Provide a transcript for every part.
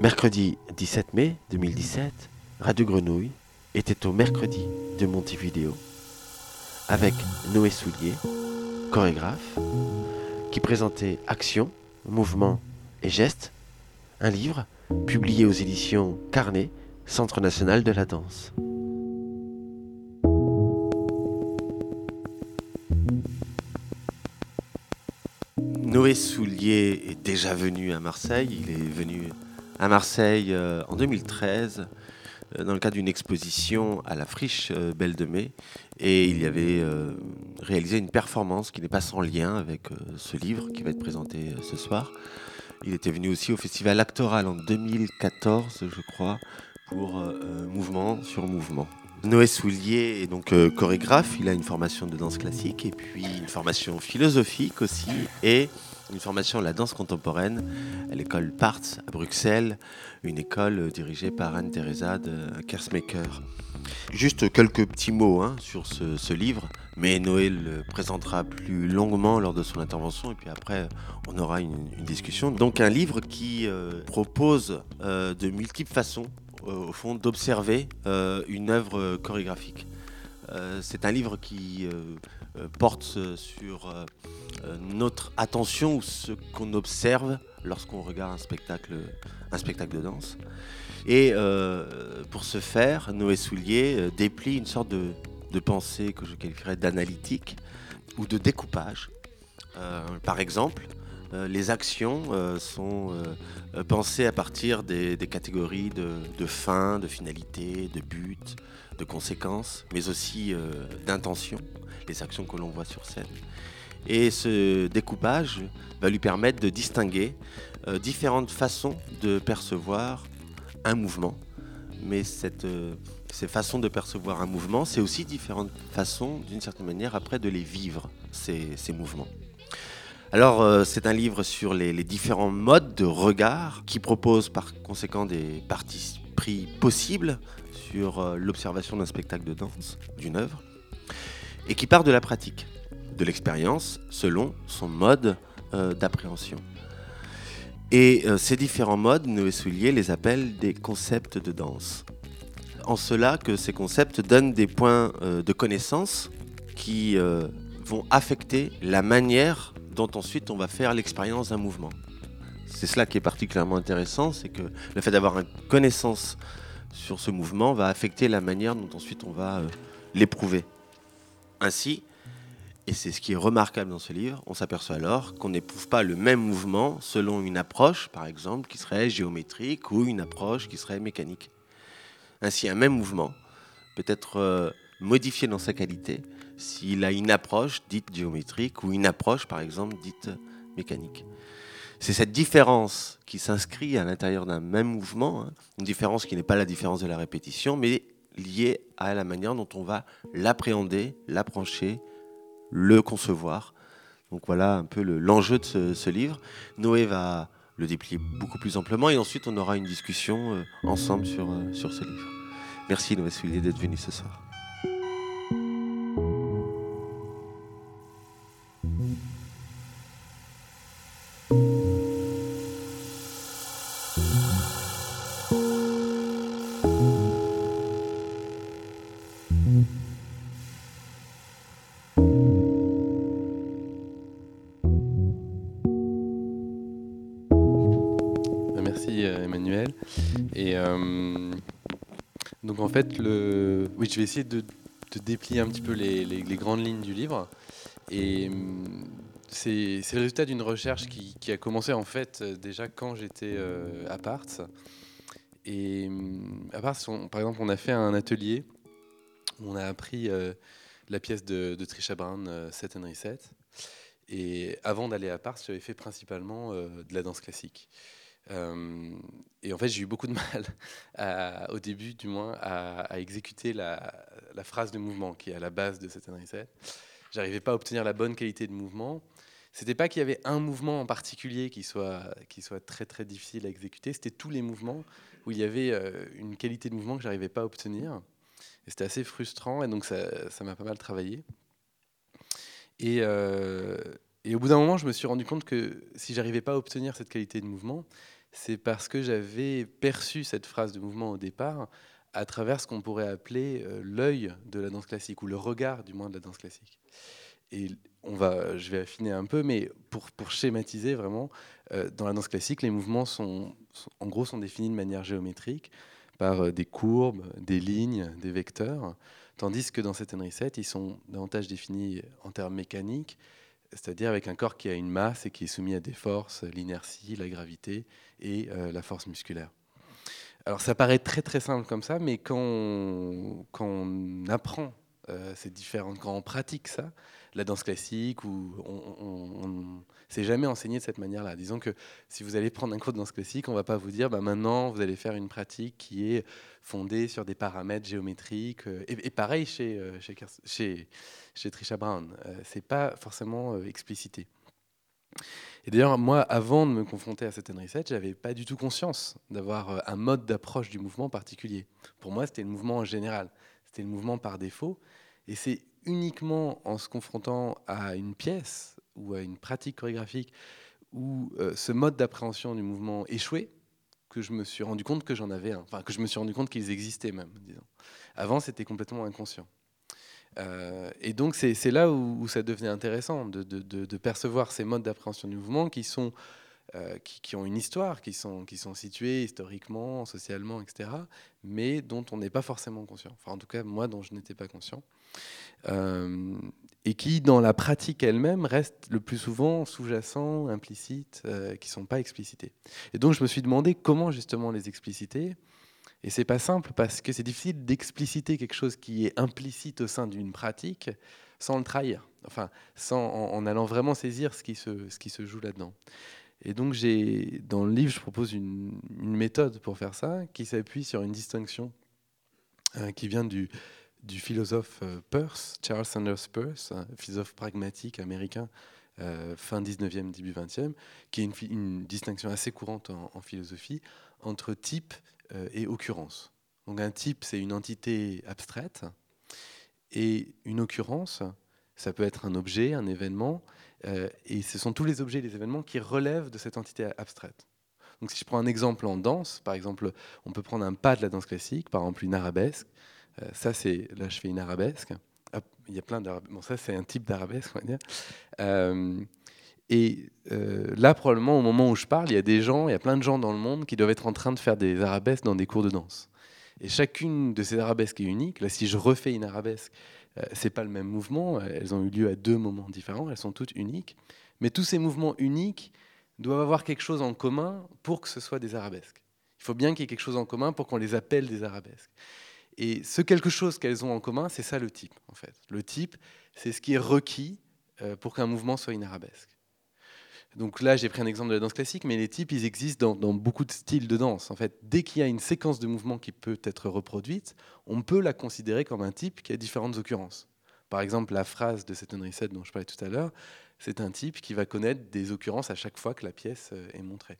Mercredi 17 mai 2017, Radio Grenouille était au mercredi de Montevideo avec Noé Soulier, chorégraphe, qui présentait Action, Mouvement et Gestes, un livre publié aux éditions Carnet, Centre national de la danse. Noé Soulier est déjà venu à Marseille. Il est venu à Marseille euh, en 2013 euh, dans le cadre d'une exposition à la friche euh, Belle de Mai. Et il y avait réalisé une performance qui n'est pas sans lien avec ce livre qui va être présenté ce soir. Il était venu aussi au Festival Actoral en 2014, je crois, pour Mouvement sur Mouvement. Noé Soulier est donc chorégraphe, il a une formation de danse classique et puis une formation philosophique aussi et une formation à la danse contemporaine à l'école Parts à Bruxelles, une école dirigée par Anne-Theresa de Kersmaker. Juste quelques petits mots hein, sur ce, livre, mais Noé le présentera plus longuement lors de son intervention et puis après on aura une, discussion. Donc un livre qui euh, propose euh, de multiples façons euh, au fond d'observer une œuvre chorégraphique. c'est un livre qui euh, porte sur euh, euh, notre attention ou ce qu'on observe lorsqu'on regarde un spectacle, un spectacle de danse. Et pour ce faire, Noé Soulier déplie une sorte de, de pensée que je qualifierais d'analytique ou de découpage. par exemple, les actions sont pensées à partir des, catégories de, de, fin, de finalité, de but, de conséquences, mais aussi d'intention les actions que l'on voit sur scène. Et ce découpage va lui permettre de distinguer euh, différentes façons de percevoir un mouvement. Mais cette, euh, ces façons de percevoir un mouvement, c'est aussi différentes façons, d'une certaine manière, après de les vivre, ces, ces mouvements. Alors, euh, c'est un livre sur les, les, différents modes de regard qui propose par conséquent des parties pris possibles sur l'observation d'un spectacle de danse, d'une œuvre et qui part de la pratique, de l'expérience, selon son mode euh, d'appréhension. Et euh, ces différents modes, Noé Soulier les appelle des concepts de danse. En cela que ces concepts donnent des points euh, de connaissance qui vont affecter la manière dont ensuite on va faire l'expérience d'un mouvement. C'est cela qui est particulièrement intéressant, c'est que le fait d'avoir une connaissance sur ce mouvement va affecter la manière dont ensuite on va l'éprouver. Ainsi, et c'est ce qui est remarquable dans ce livre, on s'aperçoit alors qu'on n'éprouve pas le même mouvement selon une approche, par exemple, qui serait géométrique ou une approche qui serait mécanique. Ainsi, un même mouvement peut être euh, modifié dans sa qualité s'il a une approche dite géométrique ou une approche, par exemple, dite mécanique. C'est cette différence qui s'inscrit à l'intérieur d'un même mouvement, hein, une différence qui n'est pas la différence de la répétition, mais lié à la manière dont on va l'appréhender, l'approcher, le concevoir. Donc voilà un peu l'enjeu de ce, livre. Noé va le déplier beaucoup plus amplement et ensuite on aura une discussion euh, ensemble sur, euh, sur ce livre. Merci Noé Soulier d'être venu ce soir. Je vais essayer de, déplier un petit peu les, grandes lignes du livre. Et hum, c'est le résultat d'une recherche qui, a commencé en fait déjà quand j'étais euh, à Parts. Et hum, à Parts, par exemple, on a fait un atelier où on a appris euh, la pièce de, Trisha Brown, euh, Set and Reset. Et avant d'aller à Parts, j'avais fait principalement de la danse classique. Euh, et en fait, j'ai eu beaucoup de mal, au début du moins, à, exécuter la, phrase de mouvement qui est à la base de cette reset. J'arrivais pas à obtenir la bonne qualité de mouvement. C'était pas qu'il y avait un mouvement en particulier qui soit, très difficile à exécuter, c'était tous les mouvements où il y avait euh, une qualité de mouvement que j'arrivais pas à obtenir. c'était assez frustrant, et donc ça m'a pas mal travaillé. Et, et au bout d'un moment, je me suis rendu compte que si j'arrivais pas à obtenir cette qualité de mouvement, c'est parce que j'avais perçu cette phrase de mouvement au départ à travers ce qu'on pourrait appeler euh, l'œil de la danse classique, ou le regard du moins de la danse classique. Et on va, je vais affiner un peu, mais pour, pour schématiser vraiment, euh, dans la danse classique, les mouvements sont, en gros sont définis de manière géométrique par euh, des courbes, des lignes, des vecteurs, tandis que dans cette Henry ils sont davantage définis en termes mécaniques, c'est-à-dire avec un corps qui a une masse et qui est soumis à des forces, l'inertie, la gravité et euh, la force musculaire. Alors ça paraît très très simple comme ça, mais quand on, apprend euh, ces différentes, quand on pratique ça, la danse classique, ou on, ne s'est jamais enseigné de cette manière-là. Disons que si vous allez prendre un cours de danse classique, on va pas vous dire, bah, maintenant vous allez faire une pratique qui est fondée sur des paramètres géométriques. Euh, et, pareil chez, euh, Trisha Brown, euh, c'est pas forcément explicité. Et d'ailleurs, moi, avant de me confronter à cette Henry VII, j'avais pas du tout conscience d'avoir un mode d'approche du mouvement particulier. Pour moi, c'était le mouvement en général, c'était le mouvement par défaut. Et c'est uniquement en se confrontant à une pièce ou à une pratique chorégraphique où euh, ce mode d'appréhension du mouvement échouait que je me suis rendu compte que j'en avais enfin que je me suis rendu compte qu'ils existaient même. Disons. Avant, c'était complètement inconscient. Euh, et donc c'est là où, ça devenait intéressant de, de percevoir ces modes d'appréhension du mouvement qui sont euh, qui, ont une histoire, qui sont, qui sont situées historiquement, socialement, etc., mais dont on n'est pas forcément conscient. Enfin, en tout cas, moi, dont je n'étais pas conscient. Euh, et qui, dans la pratique elle-même, restent le plus souvent sous-jacents, implicites, euh, qui ne sont pas explicités. Et donc, je me suis demandé comment justement les expliciter. Et c'est pas simple parce que c'est difficile d'expliciter quelque chose qui est implicite au sein d'une pratique sans le trahir, enfin, sans, en, en, allant vraiment saisir ce qui se, ce qui se joue là-dedans. Et donc, dans le livre, je propose une, méthode pour faire ça qui s'appuie sur une distinction euh, qui vient du, philosophe euh, Peirce, Charles Sanders Peirce, philosophe pragmatique américain euh, fin 19e, début 20e, qui est une, distinction assez courante en, philosophie entre type et occurrence. Donc un type, c'est une entité abstraite, et une occurrence, ça peut être un objet, un événement, et ce sont tous les objets et les événements qui relèvent de cette entité abstraite. Donc si je prends un exemple en danse, par exemple, on peut prendre un pas de la danse classique, par exemple une arabesque. Euh, ça, c'est là, je fais une arabesque. il y a plein d'arabesques. Bon, ça, c'est un type d'arabesque, on va dire. Euh, et là, probablement, au moment où je parle, il y a des gens, il y a plein de gens dans le monde qui doivent être en train de faire des arabesques dans des cours de danse. Et chacune de ces arabesques est unique. Là, si je refais une arabesque euh, c'est pas le même mouvement. Elles ont eu lieu à deux moments différents. Elles sont toutes uniques. Mais tous ces mouvements uniques doivent avoir quelque chose en commun pour que ce soit des arabesques. Il faut bien qu'il y ait quelque chose en commun pour qu'on les appelle des arabesques. Et ce quelque chose qu'elles ont en commun, c'est ça le type, en fait. Le type, c'est ce qui est requis euh, pour qu'un mouvement soit une arabesque. Donc là, j'ai pris un exemple de la danse classique, mais les types, ils existent dans, beaucoup de styles de danse. En fait, dès qu'il y a une séquence de mouvements qui peut être reproduite, on peut la considérer comme un type qui a différentes occurrences. Par exemple, la phrase de cette Henry dont je parlais tout à l'heure, c'est un type qui va connaître des occurrences à chaque fois que la pièce euh, est montrée.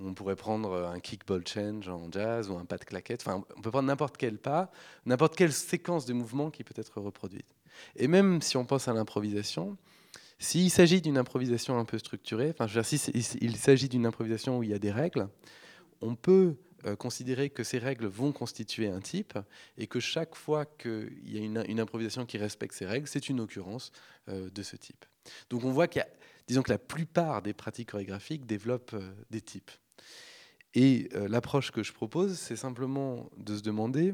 On pourrait prendre euh, un kickball change en jazz ou un pas de claquette. Enfin, on peut prendre n'importe quel pas, n'importe quelle séquence de mouvements qui peut être reproduite. Et même si on pense à l'improvisation, s'il s'agit d'une improvisation un peu structurée, enfin, je veux dire, s'il s'agit d'une improvisation où il y a des règles, on peut euh, considérer que ces règles vont constituer un type et que chaque fois qu'il y a une, improvisation qui respecte ces règles, c'est une occurrence euh, de ce type. Donc on voit qu'il y a, disons que la plupart des pratiques chorégraphiques développent euh, des types. Et l'approche que je propose, c'est simplement de se demander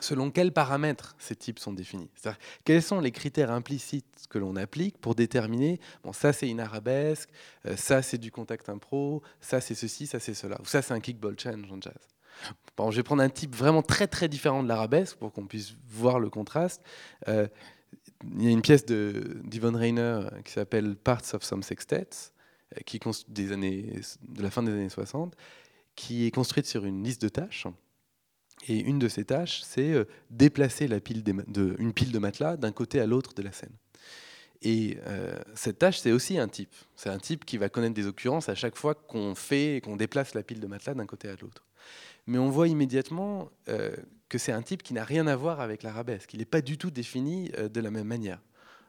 selon quels paramètres ces types sont définis? Quels sont les critères implicites que l'on applique pour déterminer, bon, ça c'est une arabesque, euh, ça c'est du contact impro, ça c'est ceci, ça c'est cela, ou ça c'est un kickball change en jazz? Bon, je vais prendre un type vraiment très très différent de l'arabesque pour qu'on puisse voir le contraste. Euh, il y a une pièce d'Yvonne Rainer euh, qui s'appelle Parts of Some Sextets, qui des années, de la fin des années 60, qui est construite sur une liste de tâches et une de ces tâches, c'est euh, déplacer la pile de, une pile de matelas d'un côté à l'autre de la scène. Et euh, cette tâche, c'est aussi un type. C'est un type qui va connaître des occurrences à chaque fois qu'on fait, qu'on déplace la pile de matelas d'un côté à l'autre. Mais on voit immédiatement euh, que c'est un type qui n'a rien à voir avec l'arabesque. Il n'est pas du tout défini de la même manière.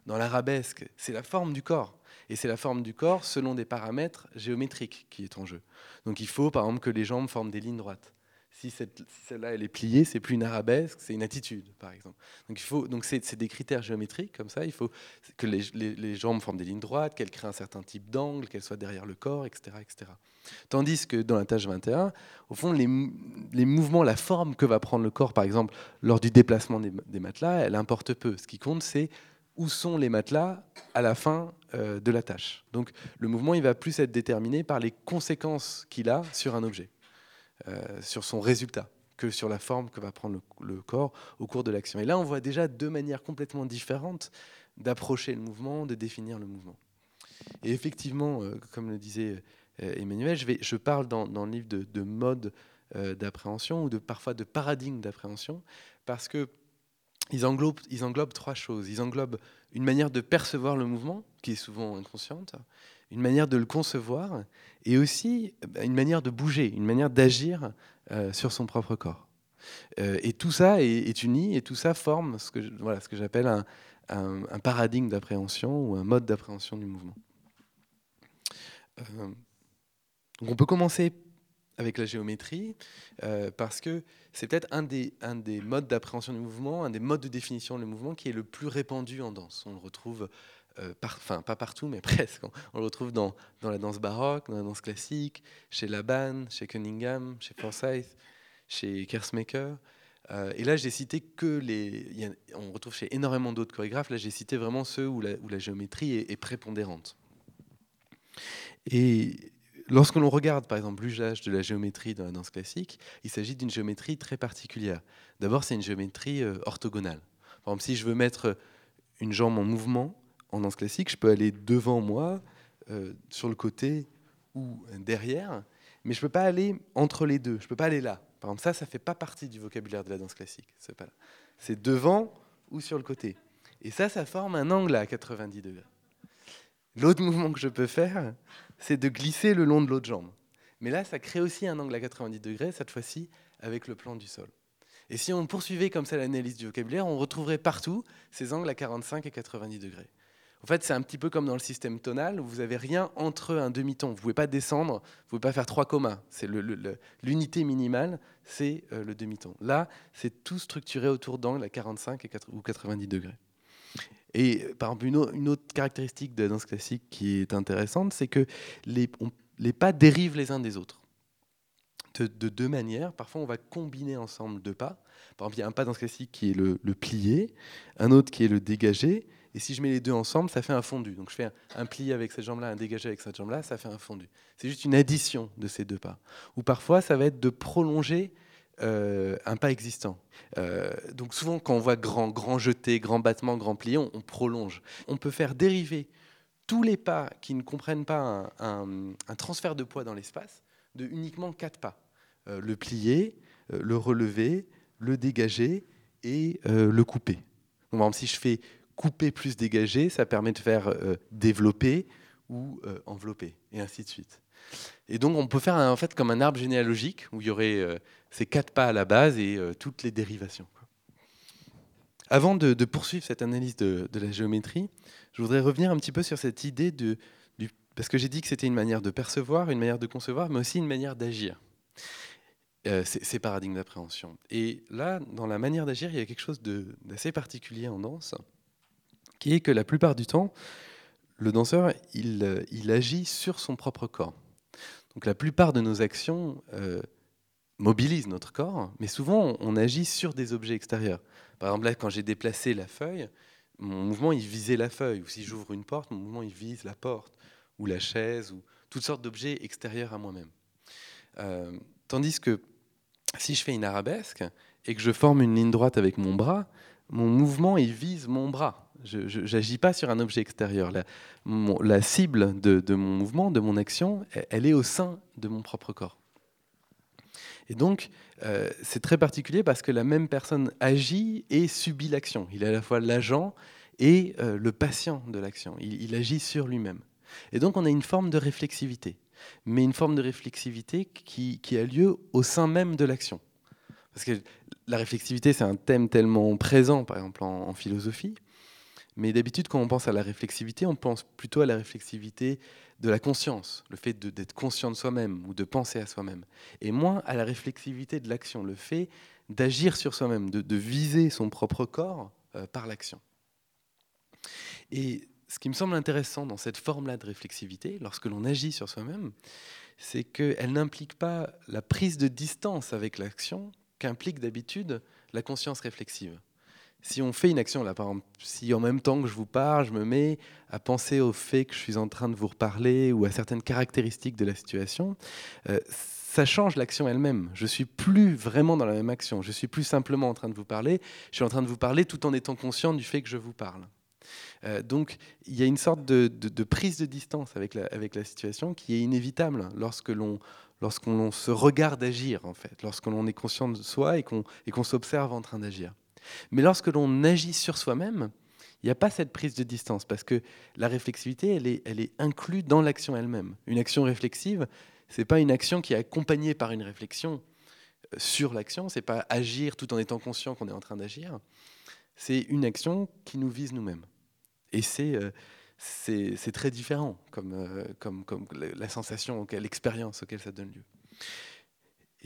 Dans l'arabesque, c'est la forme du corps. Et c'est la forme du corps selon des paramètres géométriques qui est en jeu. Donc il faut par exemple que les jambes forment des lignes droites. Si, celle-là elle est pliée, c'est plus une arabesque, c'est une attitude, par exemple. Donc il faut, donc c'est, des critères géométriques comme ça. Il faut que les, jambes forment des lignes droites, qu'elles créent un certain type d'angle, qu'elles soient derrière le corps, etc., etc. Tandis que dans la tâche 21, au fond, les, mouvements, la forme que va prendre le corps, par exemple, lors du déplacement des, matelas, elle importe peu. Ce qui compte, c'est où sont les matelas à la fin euh, de la tâche. Donc le mouvement, il va plus être déterminé par les conséquences qu'il a sur un objet. Euh, sur son résultat que sur la forme que va prendre le, corps au cours de l'action. Et là, on voit déjà deux manières complètement différentes d'approcher le mouvement, de définir le mouvement. Et effectivement, euh, comme le disait euh, Emmanuel, je, vais, je parle dans, le livre de, mode d'appréhension ou de, parfois de paradigme d'appréhension, parce que ils englobent, ils englobent trois choses. Ils englobent une manière de percevoir le mouvement, qui est souvent inconsciente, une manière de le concevoir et aussi bah, une manière de bouger, une manière d'agir euh, sur son propre corps. Euh, et tout ça est, uni et tout ça forme ce que, voilà, ce que j'appelle un, paradigme d'appréhension ou un mode d'appréhension du mouvement. Euh, donc on peut commencer avec la géométrie, parce que c'est peut-être un des, un des modes d'appréhension du mouvement, un des modes de définition du mouvement qui est le plus répandu en danse. On le retrouve euh, pas partout, mais presque. On le retrouve dans, la danse baroque, dans la danse classique, chez Laban, chez Cunningham, chez Forsyth, chez Kersmaker. Euh, et là, j'ai cité que les. on retrouve chez énormément d'autres chorégraphes. Là, j'ai cité vraiment ceux où la, où la géométrie est, prépondérante. Et lorsque l'on regarde, par exemple, l'usage de la géométrie dans la danse classique, il s'agit d'une géométrie très particulière. D'abord, c'est une géométrie euh, orthogonale. Par exemple, si je veux mettre une jambe en mouvement, en danse classique, je peux aller devant moi, euh, sur le côté ou derrière, mais je ne peux pas aller entre les deux. Je ne peux pas aller là. Par exemple, ça, ça ne fait pas partie du vocabulaire de la danse classique. C'est C'est devant ou sur le côté. Et ça, ça forme un angle à 90 degrés. L'autre mouvement que je peux faire, c'est de glisser le long de l'autre jambe. Mais là, ça crée aussi un angle à 90 degrés, cette fois-ci avec le plan du sol. Et si on poursuivait comme ça l'analyse du vocabulaire, on retrouverait partout ces angles à 45 et 90 degrés. En fait, c'est un petit peu comme dans le système tonal, où vous n'avez rien entre un demi-ton. Vous ne pouvez pas descendre, vous ne pouvez pas faire trois communs. C'est l'unité minimale, c'est euh, le demi-ton. Là, c'est tout structuré autour d'angles à 45 et ou 90 degrés. Et euh, par exemple, une, autre caractéristique de la danse classique qui est intéressante, c'est que les, pas dérivent les uns des autres. De, deux manières. Parfois, on va combiner ensemble deux pas. Par exemple, il y a un pas dans ce classique qui est le, le plié, un autre qui est le dégagé, et si je mets les deux ensemble, ça fait un fondu. Donc je fais un, pli avec cette jambe-là, un dégagé avec cette jambe-là, ça fait un fondu. C'est juste une addition de ces deux pas. Ou parfois, ça va être de prolonger euh, un pas existant. Euh, donc souvent, quand on voit grand, grand jeté, grand battement, grand plié, on, prolonge. On peut faire dériver tous les pas qui ne comprennent pas un, transfert de poids dans l'espace de uniquement quatre pas. Euh, le plier, le relever, le dégager et le couper. Donc, par exemple, si je fais couper plus dégager, ça permet de faire euh, développer ou euh, envelopper, et ainsi de suite. Et donc on peut faire en fait comme un arbre généalogique où il y aurait euh, ces quatre pas à la base et toutes les dérivations. Avant de, poursuivre cette analyse de, la géométrie, je voudrais revenir un petit peu sur cette idée de... Du, parce que j'ai dit que c'était une manière de percevoir, une manière de concevoir, mais aussi une manière d'agir. ces paradigmes d'appréhension. Et là, dans la manière d'agir, il y a quelque chose d'assez particulier en danse qui est que la plupart du temps, le danseur, il, il agit sur son propre corps. Donc la plupart de nos actions euh, mobilisent notre corps, mais souvent on, agit sur des objets extérieurs. Par exemple, là, quand j'ai déplacé la feuille, mon mouvement, il visait la feuille. Ou si j'ouvre une porte, mon mouvement, il vise la porte, ou la chaise, ou toutes sortes d'objets extérieurs à moi-même. Euh, tandis que si je fais une arabesque et que je forme une ligne droite avec mon bras, mon mouvement, il vise mon bras. Je n'agis pas sur un objet extérieur. La, cible de, mon mouvement, de mon action, elle est au sein de mon propre corps. Et donc, euh, c'est très particulier parce que la même personne agit et subit l'action. Il est à la fois l'agent et euh, le patient de l'action. Il, agit sur lui-même. Et donc, on a une forme de réflexivité, mais une forme de réflexivité qui a lieu au sein même de l'action. Parce que la réflexivité, c'est un thème tellement présent, par exemple en, philosophie. Mais d'habitude, quand on pense à la réflexivité, on pense plutôt à la réflexivité de la conscience, le fait d'être conscient de soi-même ou de penser à soi-même. Et moins à la réflexivité de l'action, le fait d'agir sur soi-même, de, viser son propre corps euh, par l'action. Et ce qui me semble intéressant dans cette forme-là de réflexivité, lorsque l'on agit sur soi-même, c'est qu'elle n'implique pas la prise de distance avec l'action qu'implique d'habitude la conscience réflexive. Si on fait une action, par exemple, si en même temps que je vous parle, je me mets à penser au fait que je suis en train de vous reparler ou à certaines caractéristiques de la situation, euh, ça change l'action elle-même. Je suis plus vraiment dans la même action. Je suis plus simplement en train de vous parler. Je suis en train de vous parler tout en étant conscient du fait que je vous parle. Euh, donc il y a une sorte de, prise de distance avec la, situation qui est inévitable lorsque l'on se regarde agir, en fait, lorsque l'on est conscient de soi et qu'on s'observe en train d'agir. Mais lorsque l'on agit sur soi-même, il n'y a pas cette prise de distance parce que la réflexivité, elle est, inclue dans l'action elle-même. Une action réflexive, c'est pas une action qui est accompagnée par une réflexion euh, sur l'action, c'est pas agir tout en étant conscient qu'on est en train d'agir. C'est une action qui nous vise nous-mêmes. Et c'est euh, très différent comme, euh, comme la sensation, l'expérience auquel ça donne lieu.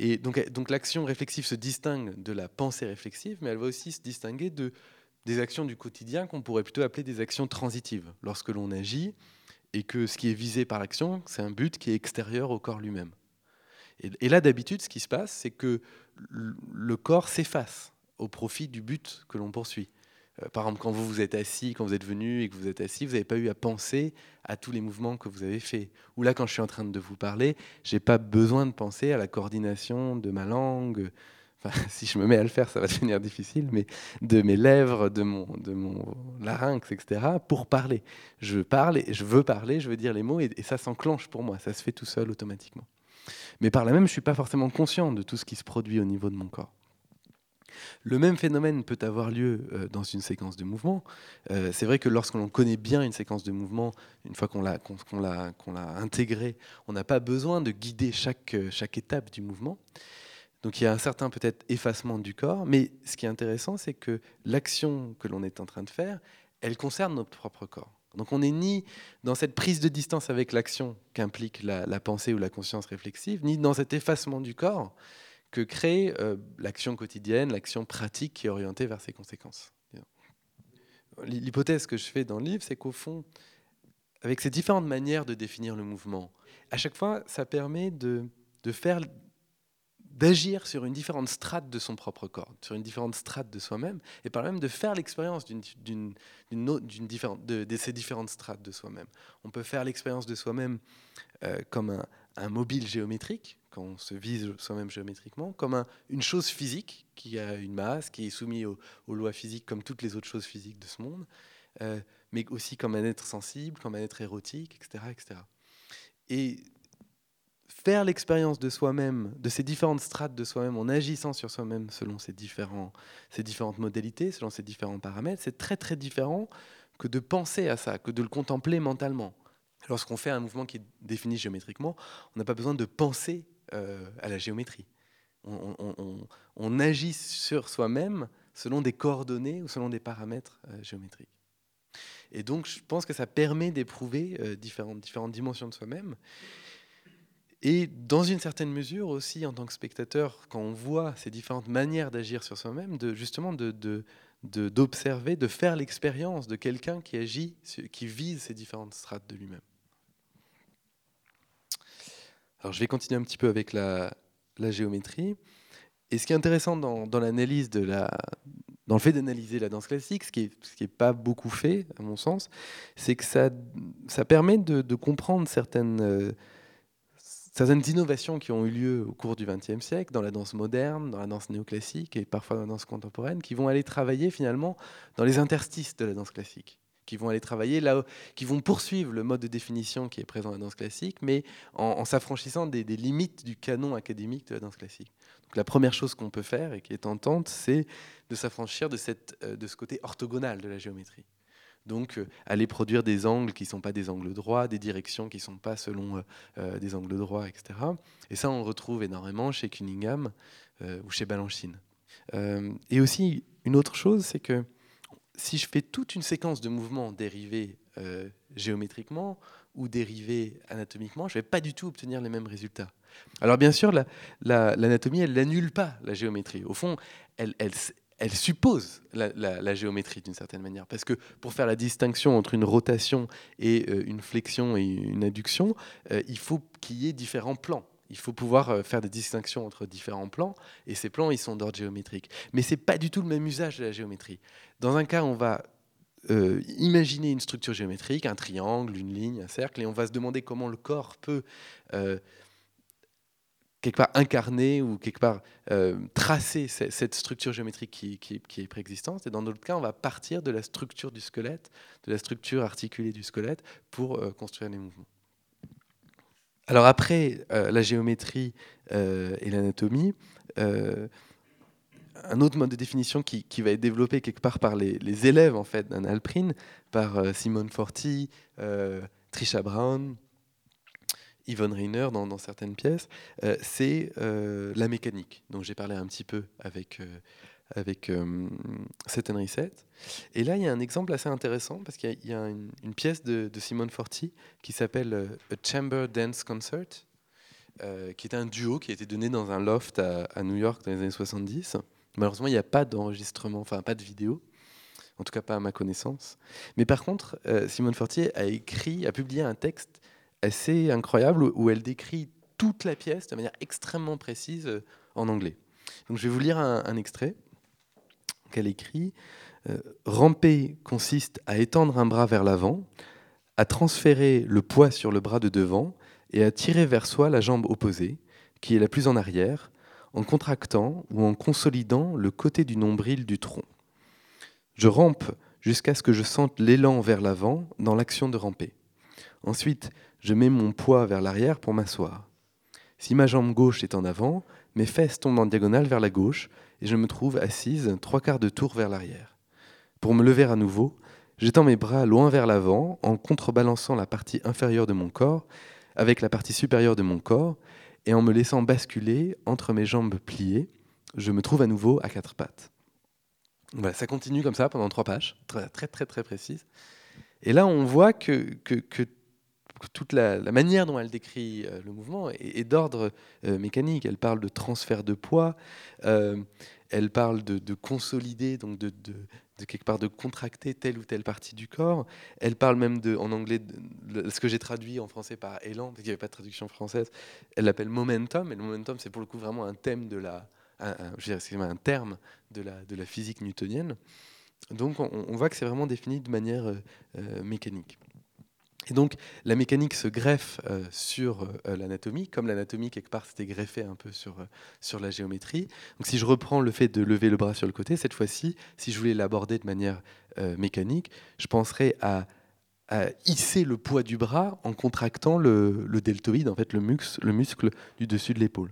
Et donc, donc l'action réflexive se distingue de la pensée réflexive, mais elle va aussi se distinguer de, des actions du quotidien qu'on pourrait plutôt appeler des actions transitives. Lorsque l'on agit et que ce qui est visé par l'action, c'est un but qui est extérieur au corps lui-même. Et, et, là, d'habitude, ce qui se passe, c'est que le corps s'efface au profit du but que l'on poursuit. Euh, par exemple, quand vous vous êtes assis, quand vous êtes venu et que vous êtes assis, vous n'avez pas eu à penser à tous les mouvements que vous avez faits. Ou là, quand je suis en train de vous parler, j'ai pas besoin de penser à la coordination de ma langue. Enfin, si je me mets à le faire, ça va devenir difficile, mais de mes lèvres, de mon, de mon larynx, etc., pour parler. Je parle et je veux parler, je veux dire les mots, et, et ça s'enclenche pour moi, ça se fait tout seul automatiquement. Mais par là même, je ne suis pas forcément conscient de tout ce qui se produit au niveau de mon corps. Le même phénomène peut avoir lieu euh, dans une séquence de mouvement. Euh, c'est vrai que lorsque l'on connaît bien une séquence de mouvement, une fois qu'on l'a intégrée, on n'a pas besoin de guider chaque, euh, chaque étape du mouvement. Donc il y a un certain peut-être effacement du corps, mais ce qui est intéressant, c'est que l'action que l'on est en train de faire, elle concerne notre propre corps. Donc on n'est ni dans cette prise de distance avec l'action qu'implique la, pensée ou la conscience réflexive, ni dans cet effacement du corps que crée euh, l'action quotidienne, l'action pratique qui est orientée vers ses conséquences. L'hypothèse que je fais dans le livre, c'est qu'au fond, avec ces différentes manières de définir le mouvement, à chaque fois, ça permet de, de faire d'agir sur une différente strate de son propre corps, sur une différente strate de soi-même, et par même de faire l'expérience d'une, différente, de, ces différentes strates de soi-même. On peut faire l'expérience de soi-même euh, comme un, un, mobile géométrique, quand on se vise soi-même géométriquement, comme une chose physique qui a une masse, qui est soumise aux, lois physiques comme toutes les autres choses physiques de ce monde, euh, mais aussi comme un être sensible, comme un être érotique, etc. etc. Et faire l'expérience de soi-même, de ces différentes strates de soi-même, en agissant sur soi-même selon ces, différentes modalités, selon ces différents paramètres, c'est très très différent que de penser à ça, que de le contempler mentalement. Lorsqu'on fait un mouvement qui est défini géométriquement, on n'a pas besoin de penser euh, à la géométrie. On, agit sur soi-même selon des coordonnées ou selon des paramètres euh, géométriques. Et donc, je pense que ça permet d'éprouver euh, différentes dimensions de soi-même. Et dans une certaine mesure aussi, en tant que spectateur, quand on voit ces différentes manières d'agir sur soi-même, de, justement d'observer, de, faire l'expérience de quelqu'un qui agit, qui vise ces différentes strates de lui-même. Alors je vais continuer un petit peu avec la, géométrie. Et ce qui est intéressant dans, l'analyse de la, dans le fait d'analyser la danse classique, ce qui n'est pas beaucoup fait à mon sens, c'est que ça, ça permet de, comprendre certaines, euh, certaines innovations qui ont eu lieu au cours du XXe siècle dans la danse moderne, dans la danse néoclassique et parfois dans la danse contemporaine, qui vont aller travailler finalement dans les interstices de la danse classique qui vont aller travailler là, qui vont poursuivre le mode de définition qui est présent dans la danse classique, mais en, s'affranchissant des, limites du canon académique de la danse classique. Donc la première chose qu'on peut faire et qui est tentante, c'est de s'affranchir de, cette, euh, de ce côté orthogonal de la géométrie. Donc euh, aller produire des angles qui ne sont pas des angles droits, des directions qui ne sont pas selon euh, des angles droits, etc. Et ça, on retrouve énormément chez Cunningham ou chez Balanchine. et aussi, une autre chose, c'est que si je fais toute une séquence de mouvements dérivés géométriquement ou dérivés anatomiquement, je ne vais pas du tout obtenir les mêmes résultats. Alors bien sûr, l'anatomie, la, elle n'annule pas la géométrie. Au fond, elle, elle suppose la, géométrie d'une certaine manière. Parce que pour faire la distinction entre une rotation et euh, une flexion et une adduction, euh, il faut qu'il y ait différents plans. Il faut pouvoir euh, faire des distinctions entre différents plans, et ces plans, ils sont d'ordre géométrique. Mais ce n'est pas du tout le même usage de la géométrie. Dans un cas, on va imaginer une structure géométrique, un triangle, une ligne, un cercle, et on va se demander comment le corps peut quelque part incarner ou quelque part euh, tracer cette structure géométrique qui, est préexistante. Et dans d'autres cas, on va partir de la structure du squelette, de la structure articulée du squelette pour euh, construire les mouvements. Alors après euh, la géométrie et l'anatomie, un autre mode de définition qui, va être développé quelque part par les, élèves en fait d'un Alprin, par Simone Forti, Trisha Brown, Yvonne Reiner dans, certaines pièces, euh, c'est euh, la mécanique. Donc j'ai parlé un petit peu avec, euh, avec Set and Reset. Et là, il y a un exemple assez intéressant parce qu'il y, a, une, pièce de, Simone Forti qui s'appelle A Chamber Dance Concert, qui est un duo qui a été donné dans un loft à, New York dans les années 70. Malheureusement, il n'y a pas d'enregistrement, enfin pas de vidéo en tout cas pas à ma connaissance. Mais par contre, Simone Fortier a écrit, a publié un texte assez incroyable où elle décrit toute la pièce de manière extrêmement précise euh, en anglais. Donc je vais vous lire un, extrait qu'elle écrit. Euh, ramper consiste à étendre un bras vers l'avant, à transférer le poids sur le bras de devant et à tirer vers soi la jambe opposée, qui est la plus en arrière, en contractant ou en consolidant le côté du nombril du tronc. Je rampe jusqu'à ce que je sente l'élan vers l'avant dans l'action de ramper. Ensuite, je mets mon poids vers l'arrière pour m'asseoir. Si ma jambe gauche est en avant, mes fesses tombent en diagonale vers la gauche et je me trouve assise trois quarts de tour vers l'arrière. Pour me lever à nouveau, j'étends mes bras loin vers l'avant en contrebalançant la partie inférieure de mon corps avec la partie supérieure de mon corps et en me laissant basculer entre mes jambes pliées, je me trouve à nouveau à quatre pattes. Voilà, ça continue comme ça pendant trois pages, très très très, très précise. Et là, on voit que, que, que toute la, manière dont elle décrit euh, le mouvement est, d'ordre euh, mécanique. Elle parle de transfert de poids, euh, elle parle de, consolider, donc de, quelque part de contracter telle ou telle partie du corps. Elle parle même en anglais, ce que j'ai traduit en français par élan, parce qu'il n'y avait pas de traduction française. Elle l'appelle momentum, et le momentum, c'est pour le coup vraiment un thème de la, un, terme de la physique newtonienne. Donc on, voit que c'est vraiment défini de manière mécanique. Et donc la mécanique se greffe euh, sur euh, l'anatomie, comme l'anatomie quelque part s'était greffée un peu sur, euh, sur la géométrie. Donc si je reprends le fait de lever le bras sur le côté, cette fois-ci, si je voulais l'aborder de manière mécanique, je penserais à, hisser le poids du bras en contractant le, deltoïde, en fait le, le muscle du dessus de l'épaule.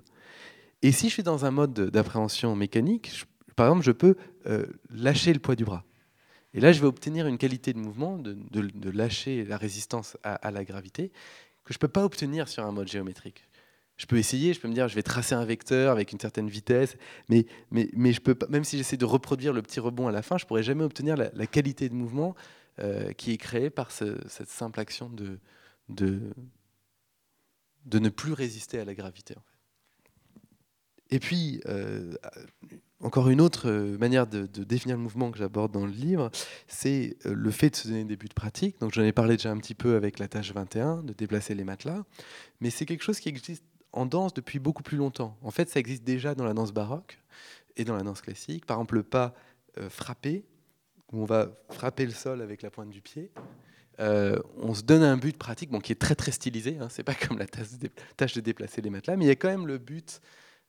Et si je suis dans un mode d'appréhension mécanique, par exemple, je peux lâcher le poids du bras. Et là, je vais obtenir une qualité de mouvement, de, lâcher la résistance à, la gravité, que je ne peux pas obtenir sur un mode géométrique. Je peux essayer, je peux me dire, je vais tracer un vecteur avec une certaine vitesse, mais, je peux pas, même si j'essaie de reproduire le petit rebond à la fin, je ne pourrai jamais obtenir la, qualité de mouvement euh, qui est créée par cette simple action de ne plus résister à la gravité. Et puis, euh, encore une autre euh, manière de, définir le mouvement que j'aborde dans le livre, c'est euh, le fait de se donner des buts pratiques. Donc j'en ai parlé déjà un petit peu avec la tâche 21, de déplacer les matelas, mais c'est quelque chose qui existe en danse depuis beaucoup plus longtemps. En fait, ça existe déjà dans la danse baroque et dans la danse classique. Par exemple, le pas euh, frappé, où on va frapper le sol avec la pointe du pied. on se donne un but pratique, bon, qui est très très stylisé. Hein, c'est pas comme la tâche de déplacer les matelas, mais il y a quand même le but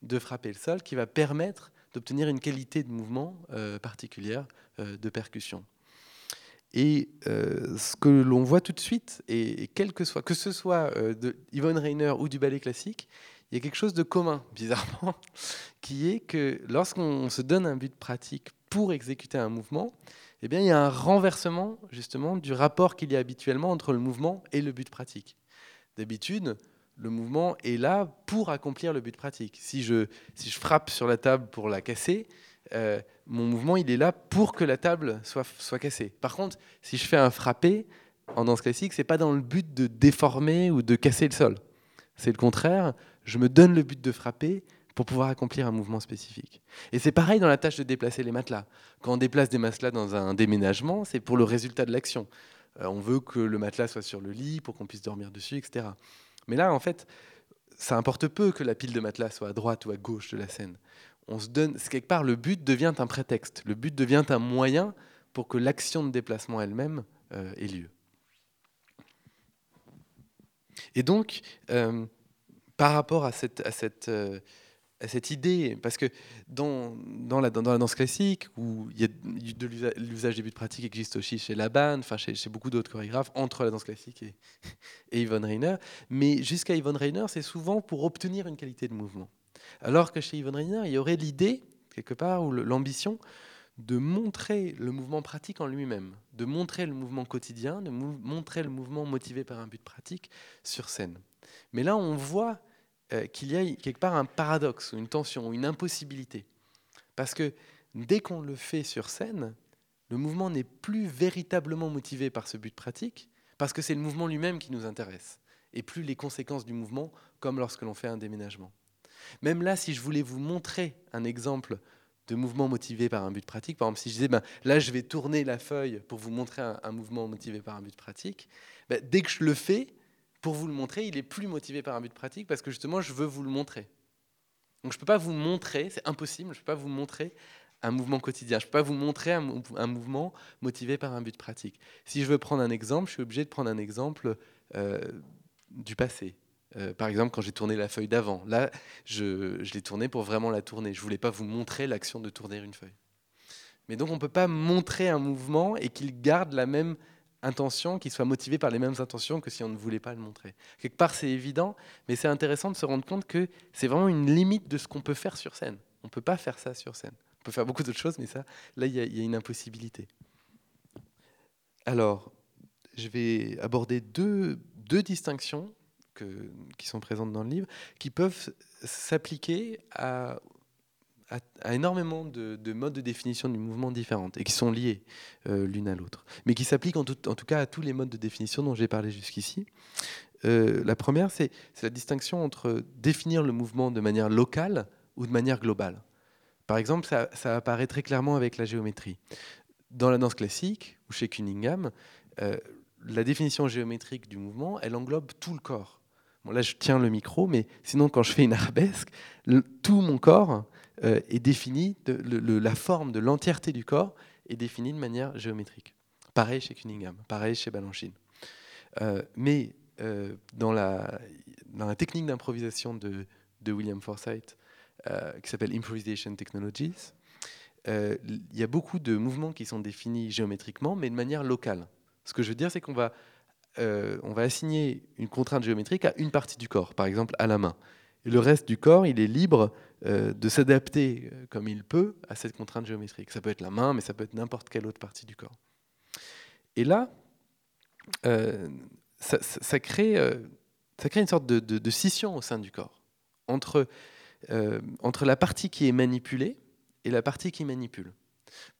de frapper le sol qui va permettre d'obtenir une qualité de mouvement euh, particulière euh, de percussion. Et euh, ce que l'on voit tout de suite, et, quel que soit, que ce soit de Yvonne Reiner ou du ballet classique, il y a quelque chose de commun, bizarrement, qui est que lorsqu'on se donne un but pratique pour exécuter un mouvement, eh bien, il y a un renversement justement du rapport qu'il y a habituellement entre le mouvement et le but pratique. D'habitude, le mouvement est là pour accomplir le but pratique. Si je, si je frappe sur la table pour la casser, euh, mon mouvement, il est là pour que la table soit, soit cassée. Par contre, si je fais un frappé en danse classique, c'est pas dans le but de déformer ou de casser le sol. C'est le contraire. Je me donne le but de frapper pour pouvoir accomplir un mouvement spécifique. Et c'est pareil dans la tâche de déplacer les matelas. Quand on déplace des matelas dans un déménagement, c'est pour le résultat de l'action. Euh, on veut que le matelas soit sur le lit pour qu'on puisse dormir dessus, etc. Mais là, en fait, ça importe peu que la pile de matelas soit à droite ou à gauche de la scène. On se donne, quelque part, le but devient un prétexte. Le but devient un moyen pour que l'action de déplacement elle-même euh, ait lieu. Et donc, euh, par rapport à cette, à cette cette idée, parce que dans, dans, la, dans, la, danse classique, où il y a de l'usage des buts pratiques existe aussi chez Laban, enfin chez, beaucoup d'autres chorégraphes, entre la danse classique et, et Yvonne Reiner, mais jusqu'à Yvonne Reiner, c'est souvent pour obtenir une qualité de mouvement. Alors que chez Yvonne Reiner, il y aurait l'idée, quelque part, ou l'ambition, de montrer le mouvement pratique en lui-même, de montrer le mouvement quotidien, de montrer le mouvement motivé par un but pratique sur scène. Mais là, on voit euh, qu'il y a quelque part un paradoxe, une tension, une impossibilité. Parce que dès qu'on le fait sur scène, le mouvement n'est plus véritablement motivé par ce but pratique, parce que c'est le mouvement lui-même qui nous intéresse, et plus les conséquences du mouvement, comme lorsque l'on fait un déménagement. Même là, si je voulais vous montrer un exemple de mouvement motivé par un but pratique, par exemple, si je disais, ben, là, je vais tourner la feuille pour vous montrer un, mouvement motivé par un but pratique, ben, dès que je le fais, pour vous le montrer, il est plus motivé par un but pratique parce que justement, je veux vous le montrer. Donc je ne peux pas vous montrer, c'est impossible, je ne peux pas vous montrer un mouvement quotidien, je ne peux pas vous montrer un, mouvement motivé par un but pratique. Si je veux prendre un exemple, je suis obligé de prendre un exemple euh, du passé. Euh, par exemple, quand j'ai tourné la feuille d'avant, là, je, je l'ai tournée pour vraiment la tourner. Je ne voulais pas vous montrer l'action de tourner une feuille. Mais donc on ne peut pas montrer un mouvement et qu'il garde la même intention qui soit motivé par les mêmes intentions que si on ne voulait pas le montrer. Quelque part, c'est évident, mais c'est intéressant de se rendre compte que c'est vraiment une limite de ce qu'on peut faire sur scène. On ne peut pas faire ça sur scène. On peut faire beaucoup d'autres choses, mais ça, là, il y, a une impossibilité. Alors, je vais aborder deux, deux distinctions qui sont présentes dans le livre, qui peuvent s'appliquer à, à, énormément de, modes de définition du mouvement différents et qui sont liés euh, l'une à l'autre, mais qui s'appliquent en, tout cas à tous les modes de définition dont j'ai parlé jusqu'ici. Euh, la première, c'est la distinction entre définir le mouvement de manière locale ou de manière globale. Par exemple, ça, apparaît très clairement avec la géométrie. Dans la danse classique, ou chez Cunningham, euh, la définition géométrique du mouvement, elle englobe tout le corps. Là, je tiens le micro, mais sinon, quand je fais une arabesque, tout mon corps euh, est définie, la forme de l'entièreté du corps est définie de manière géométrique. Pareil chez Cunningham, pareil chez Balanchine. Euh, mais euh, dans, la, technique d'improvisation de, William Forsythe, qui s'appelle Improvisation Technologies, il y a beaucoup de mouvements qui sont définis géométriquement, mais de manière locale. Ce que je veux dire, c'est qu'on va, on va assigner une contrainte géométrique à une partie du corps, par exemple à la main. Et le reste du corps, il est libre euh, de s'adapter euh, comme il peut à cette contrainte géométrique. Ça peut être la main, mais ça peut être n'importe quelle autre partie du corps. Et là, euh, ça, crée, une sorte de, scission au sein du corps entre, la partie qui est manipulée et la partie qui manipule.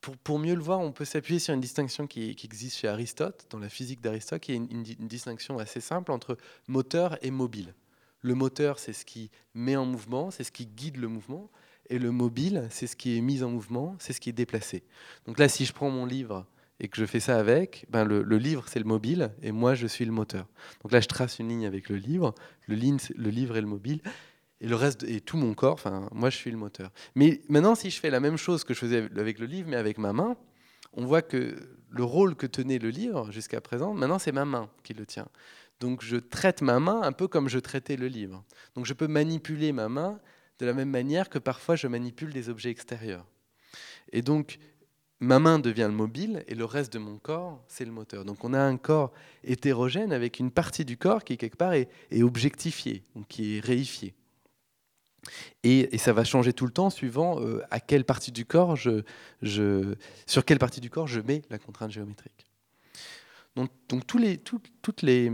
Pour, mieux le voir, on peut s'appuyer sur une distinction qui, existe chez Aristote, dans la physique d'Aristote, qui est une distinction assez simple entre moteur et mobile. Le moteur, c'est ce qui met en mouvement, c'est ce qui guide le mouvement. Et le mobile, c'est ce qui est mis en mouvement, c'est ce qui est déplacé. Donc là, si je prends mon livre et que je fais ça avec, ben le, livre, c'est le mobile et moi, je suis le moteur. Donc là, je trace une ligne avec le livre, le, livre est le mobile. Et le reste, et tout mon corps, enfin, moi, je suis le moteur. Mais maintenant, si je fais la même chose que je faisais avec le livre, mais avec ma main, on voit que le rôle que tenait le livre jusqu'à présent, maintenant, c'est ma main qui le tient. Donc je traite ma main un peu comme je traitais le livre. Donc je peux manipuler ma main de la même manière que parfois je manipule des objets extérieurs. Et donc ma main devient le mobile et le reste de mon corps, c'est le moteur. Donc on a un corps hétérogène avec une partie du corps qui quelque part est, objectifiée, qui est réifiée. Et, ça va changer tout le temps suivant euh, à quelle partie du corps je, sur quelle partie du corps je mets la contrainte géométrique. Donc, donc toutes les,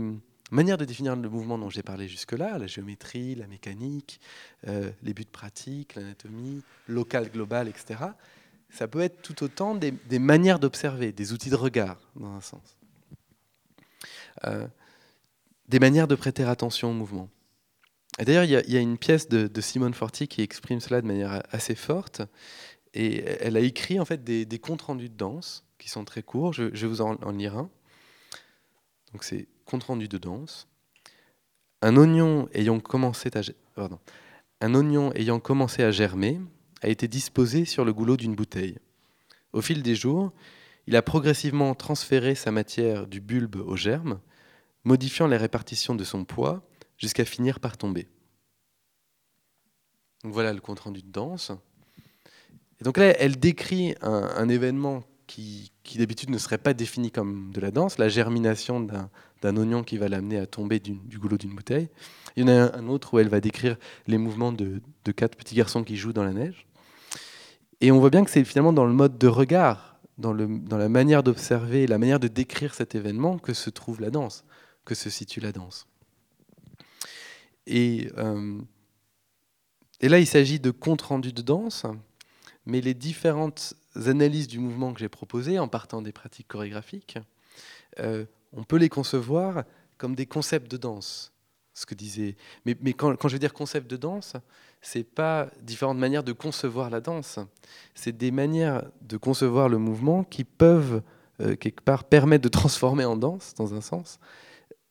manière de définir le mouvement dont j'ai parlé jusque-là, la géométrie, la mécanique, euh, les buts pratiques, l'anatomie, local, global, etc., ça peut être tout autant des, manières d'observer, des outils de regard, dans un sens. Euh, des manières de prêter attention au mouvement. D'ailleurs, il y, a une pièce de, Simone Forti qui exprime cela de manière assez forte. Et elle a écrit en fait des, comptes rendus de danse qui sont très courts. Je, vais vous en, lire un. Donc c'est compte rendu de danse. Un oignon ayant commencé à, germer a été disposé sur le goulot d'une bouteille. Au fil des jours, il a progressivement transféré sa matière du bulbe au germe, modifiant les répartitions de son poids jusqu'à finir par tomber. Voilà le compte rendu de danse. Donc là, elle décrit un, événement qui, d'habitude ne serait pas défini comme de la danse, la germination d'un oignon qui va l'amener à tomber du, goulot d'une bouteille. Il y en a un, autre où elle va décrire les mouvements de, quatre petits garçons qui jouent dans la neige. Et on voit bien que c'est finalement dans le mode de regard, dans, la manière d'observer, la manière de décrire cet événement que se trouve la danse, que se situe la danse. Et, euh, là, il s'agit de compte rendu de danse, mais les différentes analyses du mouvement que j'ai proposées, en partant des pratiques chorégraphiques, euh, on peut les concevoir comme des concepts de danse. Ce que disait. Mais, quand, je veux dire concept de danse, c'est pas différentes manières de concevoir la danse. C'est des manières de concevoir le mouvement qui peuvent euh, quelque part permettre de transformer en danse, dans un sens,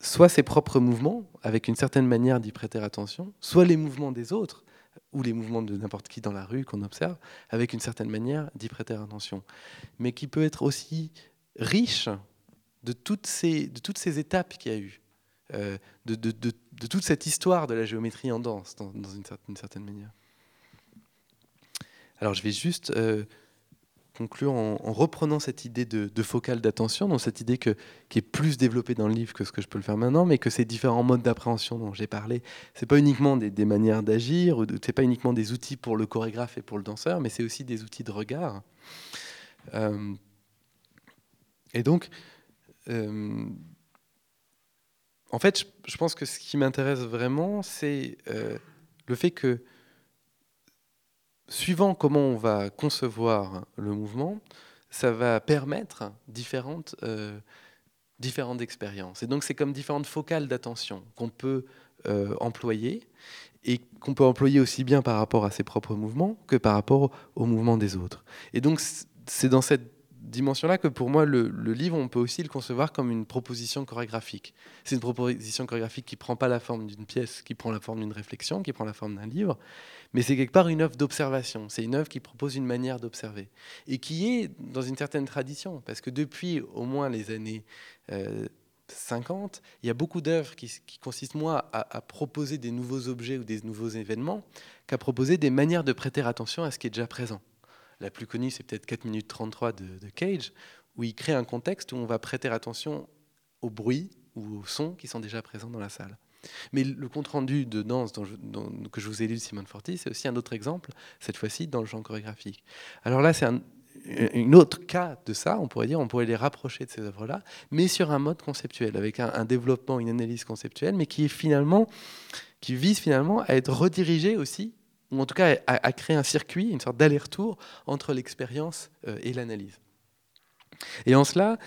soit ses propres mouvements, avec une certaine manière d'y prêter attention, soit les mouvements des autres, ou les mouvements de n'importe qui dans la rue qu'on observe, avec une certaine manière d'y prêter attention. Mais qui peut être aussi riche de toutes ces, de toutes ces étapes qu'il y a eu, euh, de, de, de, toute cette histoire de la géométrie en danse, dans, une, certaine, manière. Alors je vais juste... Euh, conclure en, reprenant cette idée de, focale d'attention, donc cette idée que, qui est plus développée dans le livre que ce que je peux le faire maintenant, mais que ces différents modes d'appréhension dont j'ai parlé, c'est pas uniquement des, manières d'agir, c'est pas uniquement des outils pour le chorégraphe et pour le danseur, mais c'est aussi des outils de regard. Euh, et donc, euh, en fait, je, pense que ce qui m'intéresse vraiment, c'est euh, le fait que suivant comment on va concevoir le mouvement, ça va permettre différentes, euh, différentes expériences. Et donc c'est comme différentes focales d'attention qu'on peut employer et qu'on peut employer aussi bien par rapport à ses propres mouvements que par rapport aux mouvements des autres. Et donc c'est dans cette dimension-là que pour moi, le, livre, on peut aussi le concevoir comme une proposition chorégraphique. C'est une proposition chorégraphique qui prend pas la forme d'une pièce, qui prend la forme d'une réflexion, qui prend la forme d'un livre, mais c'est quelque part une œuvre d'observation. C'est une œuvre qui propose une manière d'observer et qui est dans une certaine tradition, parce que depuis au moins les années 50, euh, il y a beaucoup d'œuvres qui, consistent moins à, proposer des nouveaux objets ou des nouveaux événements qu'à proposer des manières de prêter attention à ce qui est déjà présent. La plus connue, c'est peut-être 4 minutes 33 de, de, Cage, où il crée un contexte où on va prêter attention au bruit ou aux sons qui sont déjà présents dans la salle. Mais le compte-rendu de danse que je vous ai lu de Simone Forti, c'est aussi un autre exemple, cette fois-ci dans le genre chorégraphique. Alors là, c'est un, autre cas de ça, on pourrait dire, on pourrait les rapprocher de ces œuvres-là, mais sur un mode conceptuel, avec un, développement, une analyse conceptuelle, mais qui vise finalement à être redirigé aussi, ou en tout cas à, créer un circuit, une sorte d'aller-retour entre l'expérience euh, et l'analyse. Et en cela,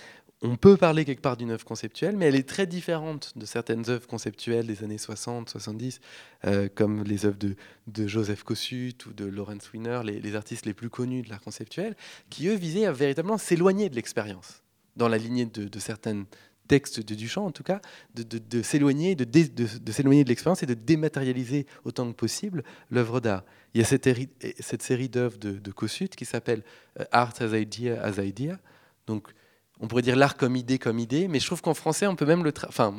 on peut parler quelque part d'une œuvre conceptuelle, mais elle est très différente de certaines œuvres conceptuelles des années 60, 70, euh, comme les œuvres de, Joseph Kossuth ou de Lawrence Wiener, les, artistes les plus connus de l'art conceptuel, qui eux visaient à véritablement s'éloigner de l'expérience, dans la lignée de, certains textes de Duchamp en tout cas, de, s'éloigner de, de l'expérience et de dématérialiser autant que possible l'œuvre d'art. Il y a cette, cette série d'œuvres de, Kossuth qui s'appelle euh, Art as Idea as Idea, donc on pourrait dire l'art comme idée comme idée, mais je trouve qu'en français, on peut même le. Enfin,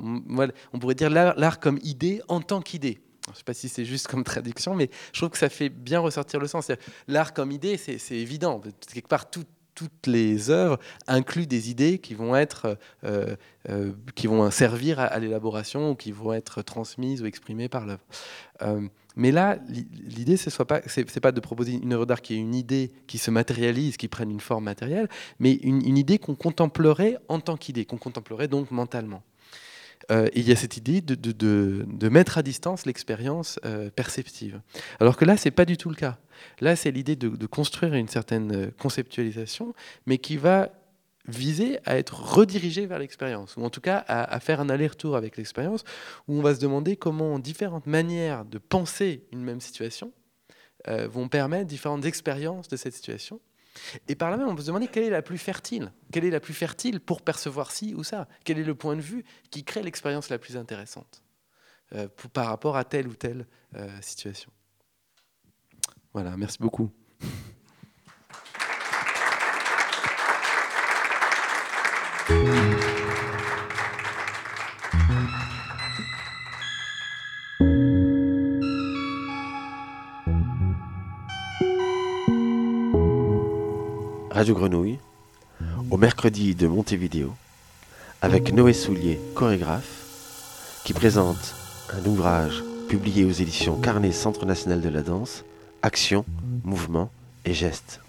on pourrait dire l'art comme idée en tant qu'idée. Je ne sais pas si c'est juste comme traduction, mais je trouve que ça fait bien ressortir le sens. L'art comme idée, c'est évident. Quelque part, tout, toutes les œuvres incluent des idées qui vont être, euh, euh, qui vont servir à, l'élaboration ou qui vont être transmises ou exprimées par l'œuvre. Euh, mais là, l'idée, ce n'est pas, de proposer une œuvre d'art qui est une idée qui se matérialise, qui prenne une forme matérielle, mais une, idée qu'on contemplerait en tant qu'idée, qu'on contemplerait donc mentalement. Euh, il y a cette idée de, de, mettre à distance l'expérience euh, perceptive. Alors que là, ce n'est pas du tout le cas. Là, c'est l'idée de, construire une certaine euh, conceptualisation, mais qui va viser à être redirigée vers l'expérience, ou en tout cas à, faire un aller-retour avec l'expérience, où on va se demander comment différentes manières de penser une même situation vont permettre différentes expériences de cette situation et par là même, on peut se demander quelle est la plus fertile. Quelle est la plus fertile pour percevoir ci ou ça? Quel est le point de vue qui crée l'expérience la plus intéressante euh, par rapport à telle ou telle euh, situation? Voilà, merci beaucoup. Radio Grenouille, au mercredi de Montevideo, avec Noé Soulier, chorégraphe, qui présente un ouvrage publié aux éditions Carnet Centre National de la Danse, Action, Mouvement et Gestes.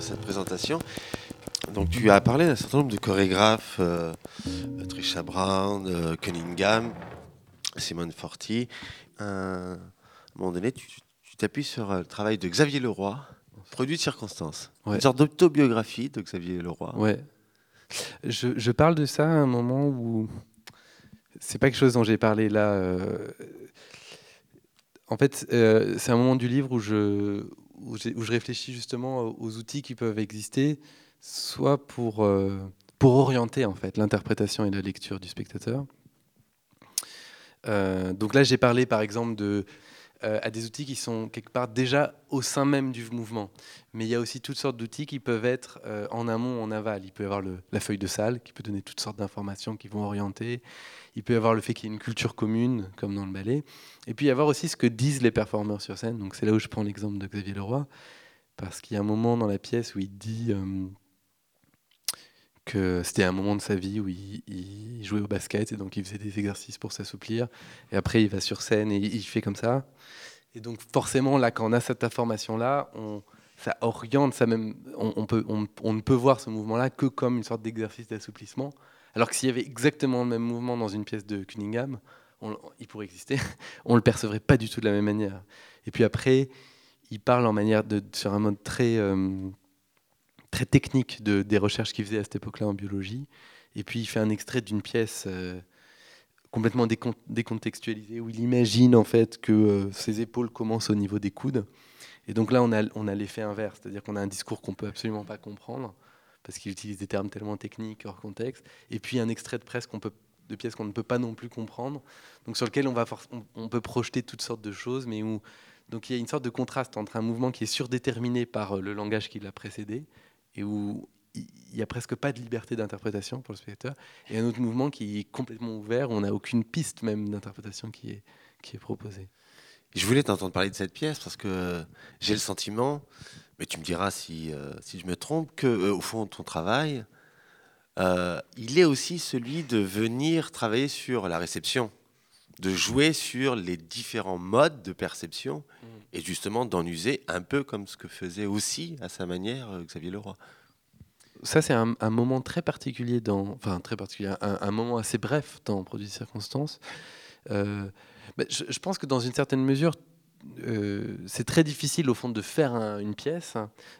Cette, présentation. Donc tu as parlé d'un certain nombre de chorégraphes, euh, Trisha Brown, euh, Cunningham, Simone Forti. à un moment donné, tu t'appuies sur le travail de Xavier Leroy, produit de circonstance. Une sorte d'autobiographie de Xavier Leroy. Ouais. Je, je, parle de ça à un moment où c'est pas quelque chose dont j'ai parlé là. En fait, c'est un moment du livre où je, où, je réfléchis justement aux outils qui peuvent exister, soit pour, euh, pour orienter en fait l'interprétation et la lecture du spectateur. Euh, donc là, j'ai parlé par exemple de, euh, à des outils qui sont quelque part déjà au sein même du mouvement. Mais il y a aussi toutes sortes d'outils qui peuvent être en amont, en aval. Il peut y avoir la feuille de salle qui peut donner toutes sortes d'informations qui vont orienter. Il peut y avoir le fait qu'il y ait une culture commune, comme dans le ballet. Et puis y avoir aussi ce que disent les performeurs sur scène. Donc c'est là où je prends l'exemple de Xavier Leroy, parce qu'il y a un moment dans la pièce où il dit euh, c'était un moment de sa vie où il, jouait au basket et donc il faisait des exercices pour s'assouplir. Et après il va sur scène et il fait comme ça. Et donc forcément là, quand on a cette information-là, on, ça oriente, ça même, on, peut, on ne peut voir ce mouvement-là que comme une sorte d'exercice d'assouplissement. Alors que s'il y avait exactement le même mouvement dans une pièce de Cunningham, il pourrait exister, on le percevrait pas du tout de la même manière. Et puis après, il parle en manière de, sur un mode très, euh, très technique de, des recherches qu'il faisait à cette époque-là en biologie. Et puis il fait un extrait d'une pièce euh, complètement décontextualisée où il imagine en fait que euh, ses épaules commencent au niveau des coudes. Et donc là, on a, on a l'effet inverse, c'est-à-dire qu'on a un discours qu'on peut absolument pas comprendre parce qu'il utilise des termes tellement techniques hors contexte, et puis un extrait de presse qu'on peut de pièces qu'on ne peut pas non plus comprendre, donc sur lequel on, va peut projeter toutes sortes de choses, mais où donc il y a une sorte de contraste entre un mouvement qui est surdéterminé par euh, le langage qui l'a précédé, et où il n'y a presque pas de liberté d'interprétation pour le spectateur, et un autre mouvement qui est complètement ouvert, où on n'a aucune piste même d'interprétation qui est, qui est proposée. Je voulais t'entendre parler de cette pièce parce que j'ai le sentiment mais tu me diras si, euh, si je me trompe, que euh, au fond, ton travail, euh, il est aussi celui de venir travailler sur la réception, de jouer sur les différents modes de perception mm. et justement d'en user un peu comme ce que faisait aussi à sa manière Xavier Leroy. Ça, c'est un, moment très particulier dans, enfin très particulier, un, moment assez bref dans Produits de circonstances. je, je, pense que dans une certaine mesure, euh, c'est très difficile au fond de faire une pièce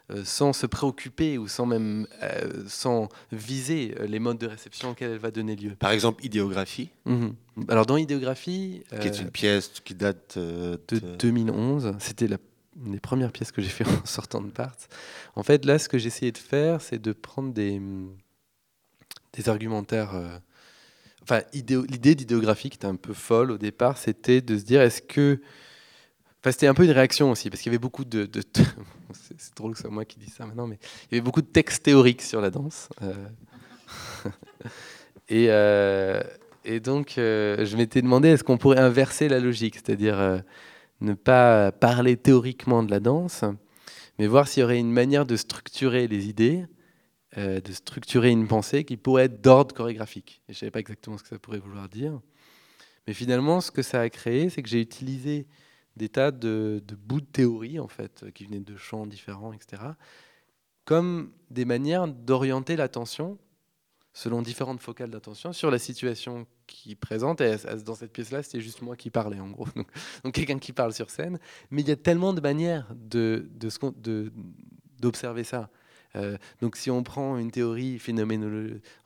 euh, sans se préoccuper ou sans même euh, sans viser les modes de réception auxquels elle va donner lieu. Par exemple, idéographie. Mhm. Alors dans idéographie, qui est une pièce qui date de, 2011. C'était la une des premières pièces que j'ai fait en sortant de part. En fait, là, ce que j'ai essayé de faire, c'est de prendre des des argumentaires. enfin, l'idée d'idéographie qui était un peu folle au départ, c'était de se dire est-ce que c'était un peu une réaction aussi, parce qu'il y avait beaucoup de. c'est drôle que ce moi qui dis ça maintenant, mais il y avait beaucoup de textes théoriques sur la danse. Euh. et, euh, et, donc, euh, je m'étais demandé est-ce qu'on pourrait inverser la logique, c'est-à-dire ne pas parler théoriquement de la danse, mais voir s'il y aurait une manière de structurer les idées de structurer une pensée qui pourrait être d'ordre chorégraphique. Et je ne savais pas exactement ce que ça pourrait vouloir dire. Mais finalement, ce que ça a créé, c'est que j'ai utilisé des tas de, bouts de théorie, en fait, qui venaient de champs différents, etc., comme des manières d'orienter l'attention selon différentes focales d'attention sur la situation qui présente. Et dans cette pièce-là, c'était juste moi qui parlais, en gros. Donc, quelqu'un qui parle sur scène. Mais il y a tellement de manières d'observer de, de, ça. Euh, donc si on prend une théorie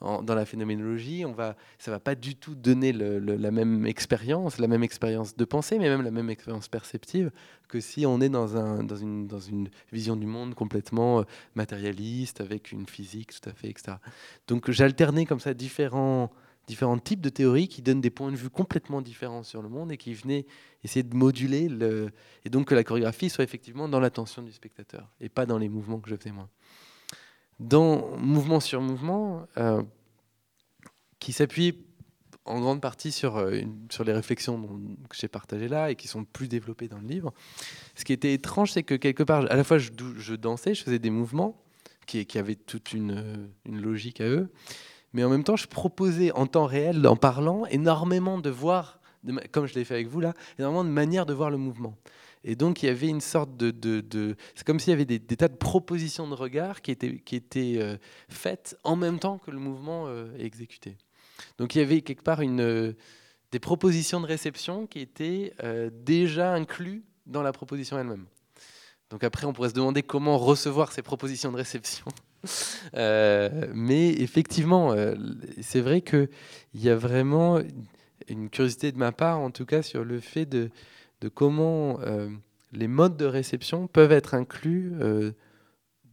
dans la phénoménologie, on va, ça va pas du tout donner la même expérience, la même expérience de pensée, mais même la même expérience perceptive que si on est dans, un, dans, une, vision du monde complètement euh, matérialiste, avec une physique tout à fait, etc. Donc j'alternais comme ça différents types de théories qui donnent des points de vue complètement différents sur le monde et qui venaient essayer de moduler le... et donc que la chorégraphie soit effectivement dans l'attention du spectateur et pas dans les mouvements que je faisais moi dans Mouvement sur Mouvement, euh, qui s'appuie en grande partie sur, euh, les réflexions que j'ai partagées là et qui sont plus développées dans le livre. Ce qui était étrange, c'est que quelque part, à la fois je, je, dansais, je faisais des mouvements qui, avaient toute une, une, logique à eux, mais en même temps, je proposais en temps réel, en parlant, énormément de voir, comme je l'ai fait avec vous là, énormément de manières de voir le mouvement. Et donc, il y avait une sorte de. de, c'est comme s'il y avait des, tas de propositions de regard qui étaient, qui étaient euh, faites en même temps que le mouvement euh, exécuté. Donc, il y avait quelque part une, euh, des propositions de réception qui étaient déjà incluses dans la proposition elle-même. Donc, après, on pourrait se demander comment recevoir ces propositions de réception. mais effectivement, c'est vrai qu'il y a vraiment une curiosité de ma part, en tout cas, sur le fait de de comment euh, les modes de réception peuvent être inclus euh,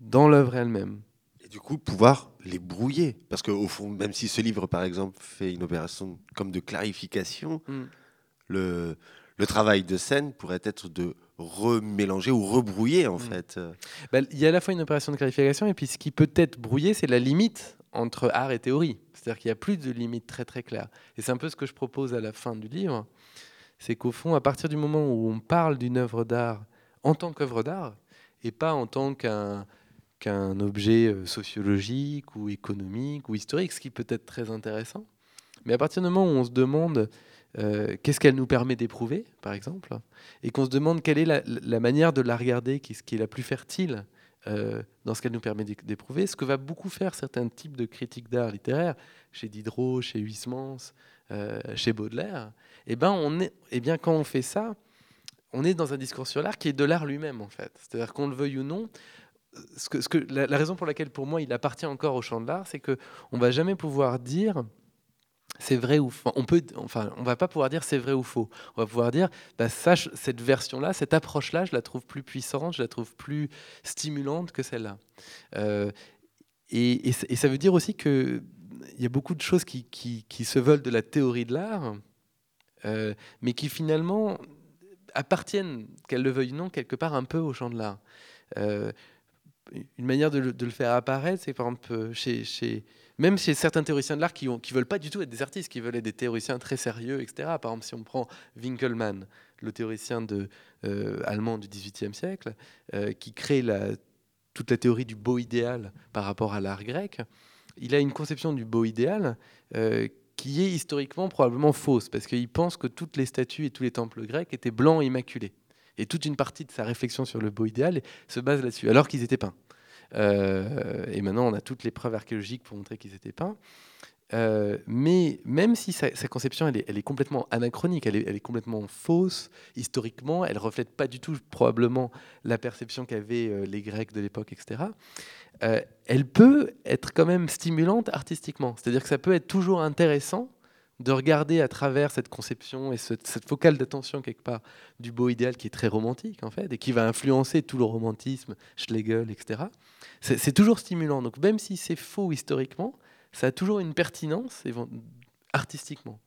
dans l'œuvre elle-même. Et du coup, pouvoir les brouiller. Parce qu'au fond, même si ce livre, par exemple, fait une opération comme de clarification, mm. le, le travail de scène pourrait être de remélanger ou rebrouiller, en mm. fait. Ben, il y a à la fois une opération de clarification, et puis ce qui peut être brouillé, c'est la limite entre art et théorie. C'est-à-dire qu'il n'y a plus de limite très très claire. Et c'est un peu ce que je propose à la fin du livre c'est qu'au fond, à partir du moment où on parle d'une œuvre d'art en tant qu'œuvre d'art, et pas en tant qu'un objet euh, sociologique ou économique ou historique, ce qui peut être très intéressant. Mais à partir du moment où on se demande euh, qu'est-ce qu'elle nous permet d'éprouver, par exemple, et qu'on se demande quelle est la, manière de la regarder, qui, qui est la plus fertile euh, dans ce qu'elle nous permet d'éprouver, ce que va beaucoup faire certains types de critiques d'art littéraire, chez Diderot, chez Huysmans, chez Baudelaire, eh ben, on est, eh bien, quand on fait ça, on est dans un discours sur l'art qui est de l'art lui-même, en fait. C'est-à-dire qu'on le veuille ou non, la, raison pour laquelle, pour moi, il appartient encore au champ de l'art, c'est qu'on ne va jamais pouvoir dire c'est vrai ou faux. On peut, va pas pouvoir dire c'est vrai ou faux. On va pouvoir dire, bah, cette version-là, cette approche-là, je la trouve plus puissante, je la trouve plus stimulante que celle-là. Euh, et, ça veut dire aussi que il y a beaucoup de choses qui se veulent de la théorie de l'art, euh, mais qui finalement appartiennent, qu'elles le veuillent ou non, quelque part un peu au champ de l'art. Euh, une manière de le, faire apparaître, c'est par exemple chez, chez, même chez certains théoriciens de l'art qui ne veulent pas du tout être des artistes, qui veulent être des théoriciens très sérieux, etc. Par exemple, si on prend Winkelmann, le théoricien euh, allemand du XVIIIe siècle, qui crée toute la théorie du beau idéal par rapport à l'art grec, il a une conception du beau idéal qui est historiquement probablement fausse, parce qu'il pense que toutes les statues et tous les temples grecs étaient blancs et immaculés. Et toute une partie de sa réflexion sur le beau idéal se base là-dessus, alors qu'ils étaient peints. Euh, et maintenant, on a toutes les preuves archéologiques pour montrer qu'ils étaient peints. Euh, mais même si sa, conception elle est, complètement anachronique, elle est, complètement fausse historiquement, elle reflète pas du tout probablement la perception qu'avaient euh, les Grecs de l'époque, etc. Euh, elle peut être quand même stimulante artistiquement. C'est-à-dire que ça peut être toujours intéressant de regarder à travers cette conception et cette focale d'attention quelque part du beau idéal qui est très romantique en fait et qui va influencer tout le romantisme, Schlegel, etc. C'est toujours stimulant. Donc même si c'est faux historiquement, ça a toujours une pertinence artistiquement.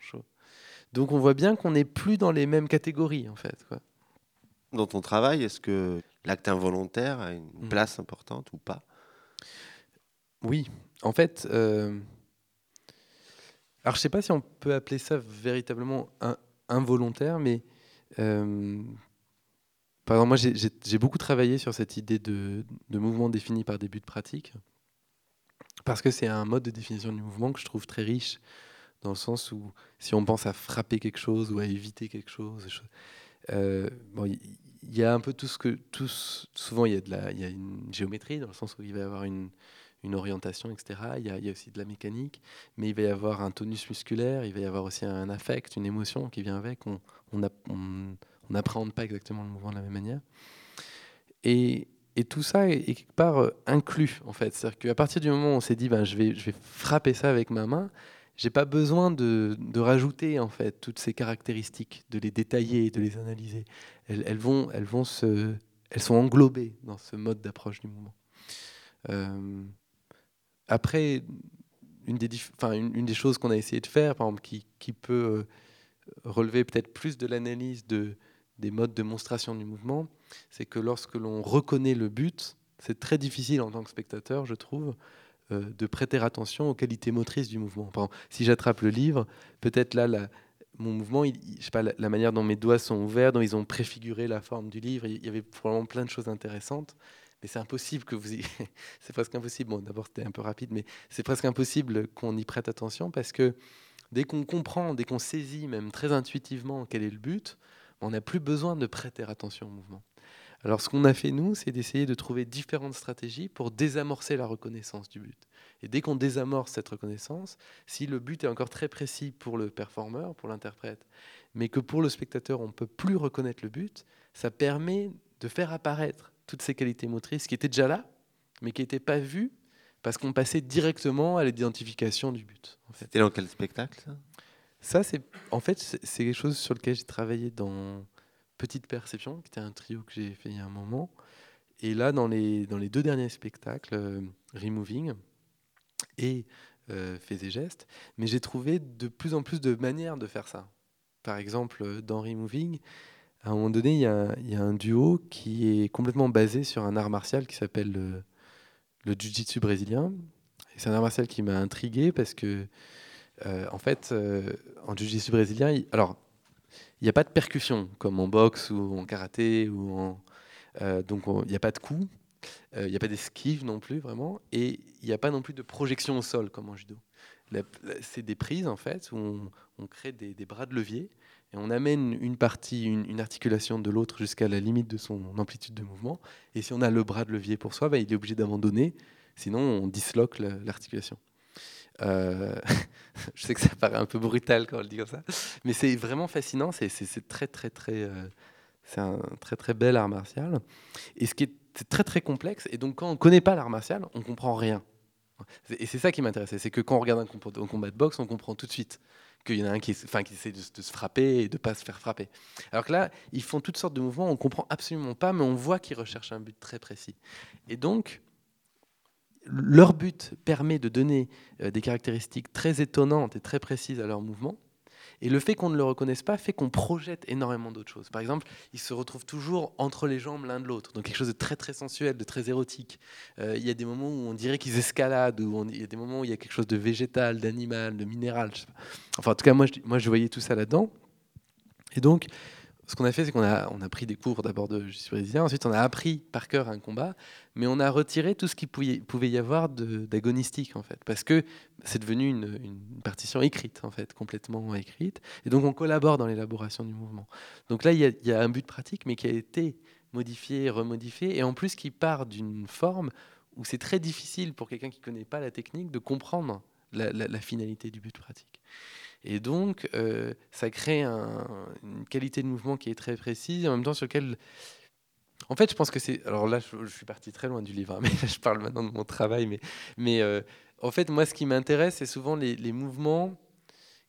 Donc on voit bien qu'on n'est plus dans les mêmes catégories en fait. Dans ton travail, est-ce que l'acte involontaire a une mmh. place importante ou pas? Oui, en fait, euh, alors je sais pas si on peut appeler ça véritablement un, involontaire, mais euh, par exemple, moi j'ai beaucoup travaillé sur cette idée de, de mouvement défini par des buts pratiques parce que c'est un mode de définition du mouvement que je trouve très riche, dans le sens où si on pense à frapper quelque chose ou à éviter quelque chose, euh, bon, il y a un peu tout ce que tous souvent il y a il y a une géométrie dans le sens où il va y avoir une, orientation etc il y, a, il y, aussi de la mécanique mais il va y avoir un tonus musculaire il va y avoir aussi un affect une émotion qui vient avec. On on n'appréhende pas exactement le mouvement de la même manière. Et, et tout ça est, quelque part euh, inclus en fait c'est à dire qu'à partir du moment où on s'est dit ben je vais je vais frapper ça avec ma main j'ai pas besoin de, de, rajouter en fait toutes ces caractéristiques, de les détailler, de les analyser. Elles, elles vont, elles vont se, elles sont englobées dans ce mode d'approche du mouvement. Euh, après, une des, une, une, des choses qu'on a essayé de faire, par exemple, qui, qui peut euh, relever peut-être plus de l'analyse de, des modes de démonstration du mouvement, c'est que lorsque l'on reconnaît le but, c'est très difficile en tant que spectateur, je trouve, euh, de prêter attention aux qualités motrices du mouvement. Par exemple, si j'attrape le livre, peut-être là, mon mouvement, il, je sais pas, la, la, manière dont mes doigts sont ouverts, dont ils ont préfiguré la forme du livre, il y avait probablement plein de choses intéressantes. Mais c'est impossible que vous y... c'est presque impossible. Bon, d'abord, c'était un peu rapide, mais c'est presque impossible qu'on y prête attention parce que dès qu'on comprend, dès qu'on saisit même très intuitivement quel est le but, on n'a plus besoin de prêter attention au mouvement. Alors ce qu'on a fait nous, c'est d'essayer de trouver différentes stratégies pour désamorcer la reconnaissance du but. Et dès qu'on désamorce cette reconnaissance, si le but est encore très précis pour le performeur, pour l'interprète, mais que pour le spectateur on ne peut plus reconnaître le but, ça permet de faire apparaître toutes ces qualités motrices qui étaient déjà là, mais qui n'étaient pas vues parce qu'on passait directement à l'identification du but. En. C'était dans quel spectacle Ça, c'est en fait c'est quelque chose sur lequel j'ai travaillé dans Petite Perception, qui était un trio que j'ai fait il y a un moment. Et là, dans les, dans les deux derniers spectacles, euh, Removing et euh, Fais et Gestes, mais j'ai trouvé de plus en plus de manières de faire ça. Par exemple, dans Removing, à un moment donné, il y a, un duo qui est complètement basé sur un art martial qui s'appelle le, le Jiu-Jitsu brésilien. C'est un art martial qui m'a intrigué parce que, euh, en fait, euh, en Jiu-Jitsu brésilien, il, alors, il n'y a pas de percussion comme en boxe ou en karaté ou en euh, donc il n'y a pas de coup, il n'y a pas d'esquive non plus vraiment, et il n'y a pas non plus de projection au sol comme en judo. C'est des prises en fait où on, crée des, bras de levier et on amène une partie, une, une articulation de l'autre jusqu'à la limite de son amplitude de mouvement. Et si on a le bras de levier pour soi, bah, il est obligé d'abandonner, sinon on disloque l'articulation. Euh, je sais que ça paraît un peu brutal quand on le dit comme ça, mais c'est vraiment fascinant. C'est très très très, euh, c'est un très très bel art martial. Et ce qui est très très complexe. Et donc quand on connaît pas l'art martial, on comprend rien. Et c'est ça qui m'intéressait, c'est que quand on regarde un, combat de boxe, on comprend tout de suite qu'il y en a un qui, enfin, qui essaie de, de, se frapper et de ne pas se faire frapper. Alors que là, ils font toutes sortes de mouvements, on comprend absolument pas, mais on voit qu'ils recherchent un but très précis. Et donc, leur but permet de donner euh, des caractéristiques très étonnantes et très précises à leur mouvement. Et le fait qu'on ne le reconnaisse pas fait qu'on projette énormément d'autres choses. Par exemple, ils se retrouvent toujours entre les jambes l'un de l'autre, donc quelque chose de très très sensuel, de très érotique. Euh, il y a des moments où on dirait qu'ils escaladent, ou il y a des moments où il y a quelque chose de végétal, d'animal, de minéral. Enfin, en tout cas, moi, je, moi, je voyais tout ça là-dedans. Et donc, ce qu'on a fait, c'est qu'on a, on a pris des cours d'abord de brésilien, ensuite on a appris par cœur un combat, mais on a retiré tout ce qu'il pouvait, y avoir d'agonistique en fait, parce que c'est devenu une, partition écrite en fait, complètement écrite, et donc on collabore dans l'élaboration du mouvement. Donc là, il y, a, un but pratique, mais qui a été modifié, remodifié, et en plus qui part d'une forme où c'est très difficile pour quelqu'un qui ne connaît pas la technique de comprendre la finalité du but pratique. Et donc, euh, ça crée un, une qualité de mouvement qui est très précise, en même temps sur lequel... En fait, je pense que c'est... Alors là, je, suis parti très loin du livre, hein, mais je parle maintenant de mon travail. Mais, mais euh, en fait, moi, ce qui m'intéresse, c'est souvent les, les, mouvements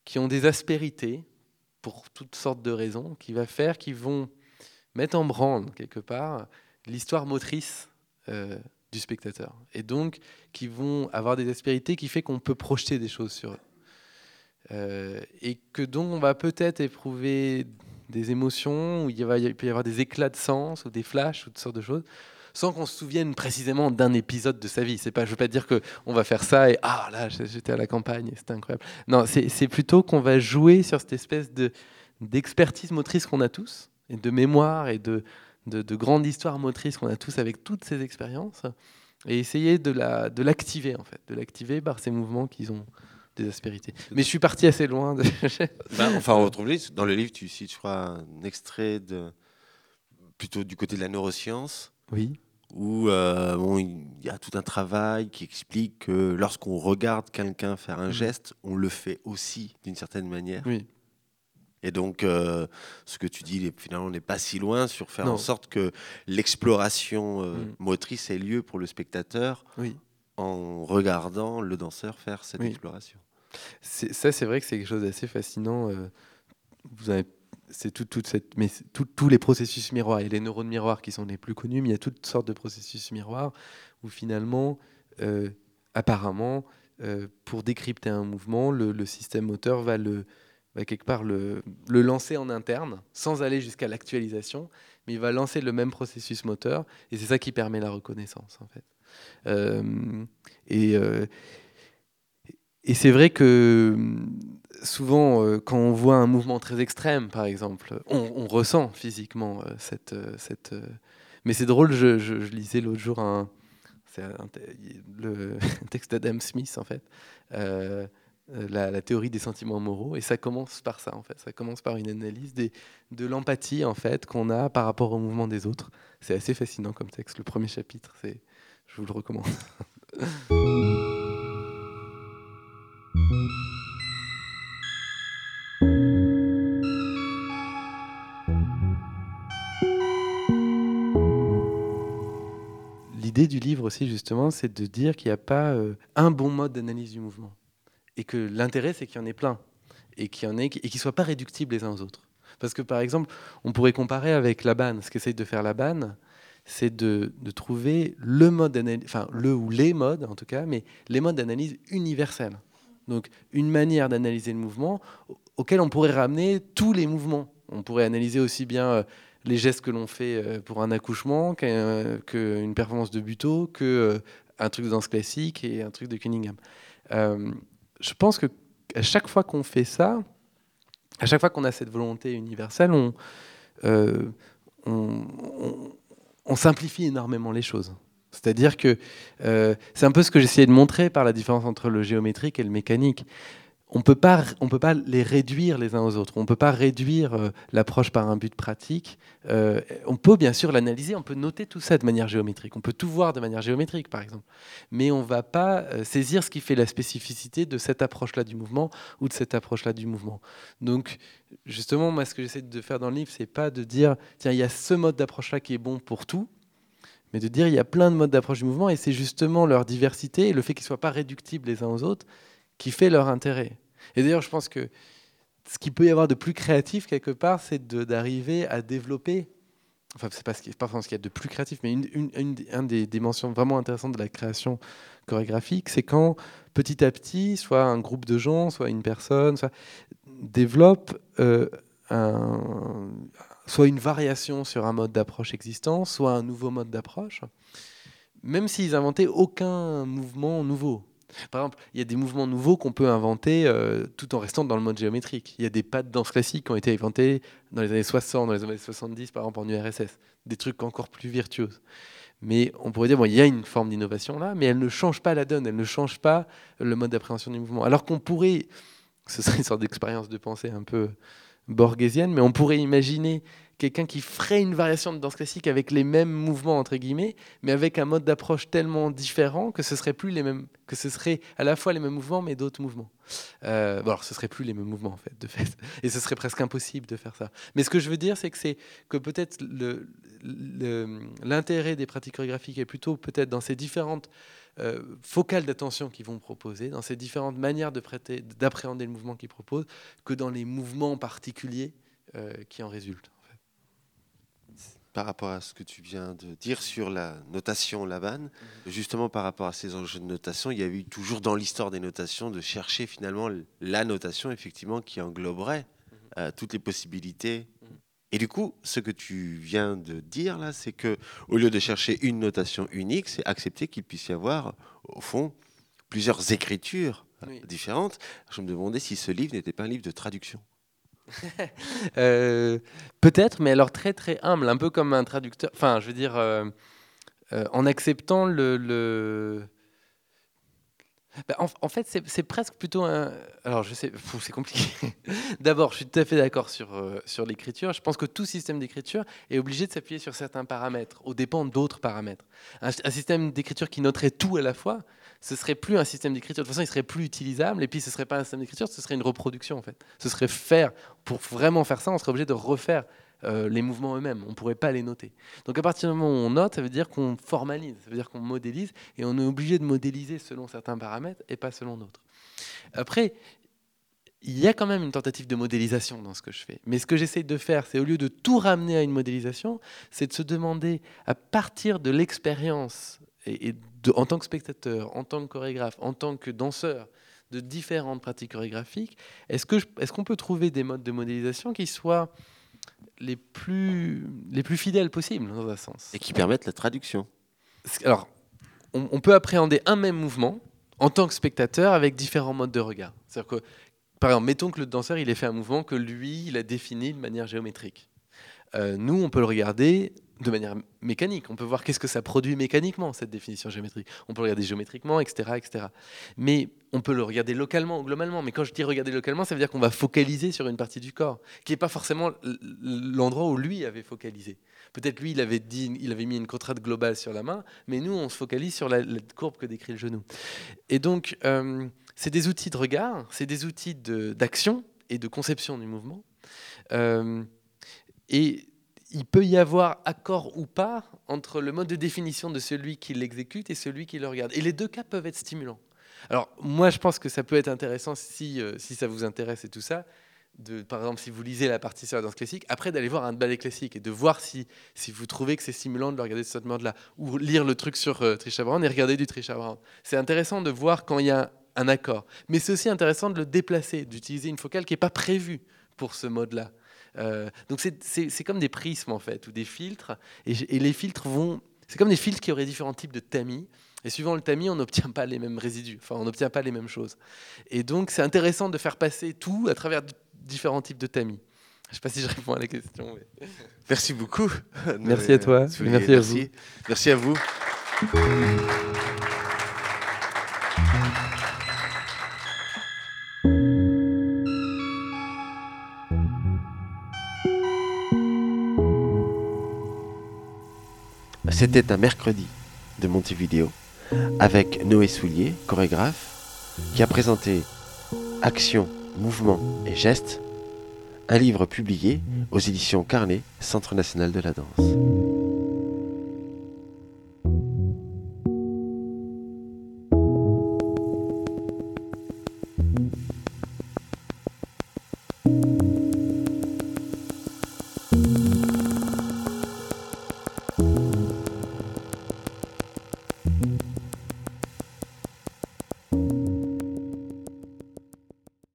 qui ont des aspérités, pour toutes sortes de raisons, qui va faire, qui vont mettre en branle, quelque part, l'histoire motrice euh, du spectateur. Et donc, qui vont avoir des aspérités qui fait qu'on peut projeter des choses sur eux. Euh, et que donc on va peut-être éprouver des émotions, où il, peut y avoir des éclats de sens ou des flashs ou toutes sortes de choses, sans qu'on se souvienne précisément d'un épisode de sa vie. C'est pas, je veux pas dire qu'on va faire ça et ah là j'étais à la campagne, c'était incroyable. Non, c'est plutôt qu'on va jouer sur cette espèce de d'expertise motrice qu'on a tous et de mémoire et de, de, de grande histoire motrice qu'on a tous avec toutes ces expériences et essayer de la de l'activer en fait, de l'activer par ces mouvements qui ont des aspérités. Mais je suis parti assez loin. De... Ben, enfin, on retrouve dans le livre, tu cites, je crois, un extrait de plutôt du côté de la neuroscience. Oui. Où euh, bon, il y a tout un travail qui explique que lorsqu'on regarde quelqu'un faire un mmh. geste, on le fait aussi d'une certaine manière. Oui. Et donc, euh, ce que tu dis, finalement, n'est pas si loin sur faire en sorte que l'exploration euh, mmh. motrice ait lieu pour le spectateur oui. En regardant le danseur faire cette exploration. Ça, c'est vrai que c'est quelque chose d'assez fascinant. vous avez c'est tout, toute cette, mais tous les processus miroirs. Il y a les neurones miroirs qui sont les plus connus, mais il y a toutes sortes de processus miroirs où finalement, euh, apparemment, euh, pour décrypter un mouvement, le, système moteur va le va quelque part le, le, lancer en interne, sans aller jusqu'à l'actualisation, mais il va lancer le même processus moteur, et c'est ça qui permet la reconnaissance en fait. Euh, et et c'est vrai que souvent, euh, quand on voit un mouvement très extrême, par exemple, on, ressent physiquement euh, cette. Euh, Mais c'est drôle, je, lisais l'autre jour un, texte d'Adam Smith, en fait, la, théorie des sentiments moraux, et ça commence par ça, en fait. Ça commence par une analyse de l'empathie, en fait, qu'on a par rapport au mouvement des autres. C'est assez fascinant comme texte. Le premier chapitre, c'est, je vous le recommande. L'idée du livre aussi, justement, c'est de dire qu'il n'y a pas euh, un bon mode d'analyse du mouvement. Et que l'intérêt, c'est qu'il y en ait plein. Et qu'il ne soient pas réductibles les uns aux autres. Parce que, par exemple, on pourrait comparer avec la. Ce qu'essaye de faire la banne, c'est de, trouver le mode d'analyse, enfin, le ou les modes, en tout cas, mais les modes d'analyse universels. Donc, une manière d'analyser le mouvement auquel on pourrait ramener tous les mouvements. On pourrait analyser aussi bien euh, les gestes que l'on fait euh, pour un accouchement, qu'une performance de buto, que euh, un truc de danse classique et un truc de Cunningham. Euh, je pense que à chaque fois qu'on fait ça, à chaque fois qu'on a cette volonté universelle, on, simplifie énormément les choses. C'est-à-dire que c'est un peu ce que j'essayais de montrer par la différence entre le géométrique et le mécanique on peut pas, on peut pas les réduire les uns aux autres. On peut pas réduire euh, l'approche par un but pratique. Euh, on peut bien sûr l'analyser, on peut noter tout ça de manière géométrique. On peut tout voir de manière géométrique, par exemple. Mais on va pas euh, saisir ce qui fait la spécificité de cette approche-là du mouvement ou de cette approche-là du mouvement. Donc, justement, moi, ce que j'essaie de faire dans le livre, c'est pas de dire, tiens, il y a ce mode d'approche-là qui est bon pour tout, mais de dire, il y a plein de modes d'approche du mouvement et c'est justement leur diversité et le fait qu'ils soient pas réductibles les uns aux autres qui fait leur intérêt. Et d'ailleurs, je pense que ce qu'il peut y avoir de plus créatif quelque part, c'est d'arriver à développer. Enfin, ce pas forcément ce qu'il y a de plus créatif, mais une, des dimensions vraiment intéressantes de la création chorégraphique, c'est quand petit à petit, soit un groupe de gens, soit une personne, soit développe euh, soit une variation sur un mode d'approche existant, soit un nouveau mode d'approche, même s'ils inventaient aucun mouvement nouveau. Par exemple, il y a des mouvements nouveaux qu'on peut inventer euh, tout en restant dans le mode géométrique. Il y a des pas de danse classique qui ont été inventés dans les années 60, dans les années 70, par exemple en URSS. Des trucs encore plus virtuoses. Mais on pourrait dire, bon, il y a une forme d'innovation là, mais elle ne change pas la donne, elle ne change pas le mode d'appréhension du mouvement. Alors qu'on pourrait, ce serait une sorte d'expérience de pensée un peu borgésienne, mais on pourrait imaginer quelqu'un qui ferait une variation de danse classique avec les mêmes mouvements entre guillemets, mais avec un mode d'approche tellement différent que ce serait plus les mêmes, que ce serait à la fois les mêmes mouvements mais d'autres mouvements. Euh, bon, alors ce serait plus les mêmes mouvements en fait, de fait, et ce serait presque impossible de faire ça. Mais ce que je veux dire, c'est que c'est que peut-être l'intérêt des pratiques chorégraphiques est plutôt peut-être dans ces différentes euh, focales d'attention qu'ils vont proposer, dans ces différentes manières d'appréhender le mouvement qu'ils proposent, que dans les mouvements particuliers euh, qui en résultent par rapport à ce que tu viens de dire sur la notation Laban, mhm. justement par rapport à ces enjeux de notation, il y a eu toujours dans l'histoire des notations de chercher finalement la notation effectivement qui engloberait mhm. euh, toutes les possibilités. Mhm. Et du coup, ce que tu viens de dire là, c'est que au lieu de chercher une notation unique, c'est accepter qu'il puisse y avoir au fond plusieurs écritures différentes. Je me demandais si ce livre n'était pas un livre de traduction. Euh, peut-être, mais alors très très humble, un peu comme un traducteur. Enfin, je veux dire, euh, en acceptant le bah, en, fait, c'est presque plutôt un. Alors, je sais, c'est compliqué. D'abord, je suis tout à fait d'accord sur, euh, sur l'écriture. Je pense que tout système d'écriture est obligé de s'appuyer sur certains paramètres, au dépend d'autres paramètres. Un, système d'écriture qui noterait tout à la fois, ce serait plus un système d'écriture. De toute façon, il serait plus utilisable. Et puis, ce serait pas un système d'écriture, ce serait une reproduction, en fait. Ce serait faire. Pour vraiment faire ça, on serait obligé de refaire euh, les mouvements eux-mêmes. On ne pourrait pas les noter. Donc à partir du moment où on note, ça veut dire qu'on formalise, ça veut dire qu'on modélise, et on est obligé de modéliser selon certains paramètres et pas selon d'autres. Après, il y a quand même une tentative de modélisation dans ce que je fais. Mais ce que j'essaie de faire, c'est au lieu de tout ramener à une modélisation, c'est de se demander, à partir de l'expérience, et, en tant que spectateur, en tant que chorégraphe, en tant que danseur, de différentes pratiques chorégraphiques, est-ce qu'on est peut trouver des modes de modélisation qui soient les plus, les plus fidèles possibles, dans un sens? Et qui permettent la traduction. Alors, on, peut appréhender un même mouvement en tant que spectateur avec différents modes de regard. C'est-à-dire que, par exemple, mettons que le danseur il ait fait un mouvement que lui, il a défini de manière géométrique. Euh, nous, on peut le regarder de manière mécanique. On peut voir qu'est-ce que ça produit mécaniquement, cette définition géométrique. On peut le regarder géométriquement, etc., etc. Mais on peut le regarder localement ou globalement. Mais quand je dis regarder localement, ça veut dire qu'on va focaliser sur une partie du corps, qui n'est pas forcément l'endroit où lui avait focalisé. Peut-être lui, il avait, dit, il avait mis une contrainte globale sur la main, mais nous, on se focalise sur la, courbe que décrit le genou. Et donc, euh, c'est des outils de regard, c'est des outils d'action et de conception du mouvement. Euh, et il peut y avoir accord ou pas entre le mode de définition de celui qui l'exécute et celui qui le regarde. Et les deux cas peuvent être stimulants. Alors moi, je pense que ça peut être intéressant si, euh, si ça vous intéresse et tout ça. Par exemple, si vous lisez la partie sur la danse classique, après d'aller voir un ballet classique et de voir si, si vous trouvez que c'est stimulant de le regarder de cette mode-là, ou lire le truc sur euh, Trisha Brown et regarder du Trisha Brown. C'est intéressant de voir quand il y a un accord. Mais c'est aussi intéressant de le déplacer, d'utiliser une focale qui n'est pas prévue pour ce mode-là. Euh, donc c'est comme des prismes en fait, ou des filtres. Et, les filtres vont... C'est comme des filtres qui auraient différents types de tamis. Et suivant le tamis, on n'obtient pas les mêmes résidus, enfin on n'obtient pas les mêmes choses. Et donc c'est intéressant de faire passer tout à travers différents types de tamis. Je ne sais pas si je réponds à la question. Merci beaucoup. Merci à toi. Merci à vous. Merci à vous. C'était un mercredi de Montevideo avec Noé Soulier, chorégraphe, qui a présenté Action, Mouvement et Gestes, un livre publié aux éditions Carnet, Centre national de la danse.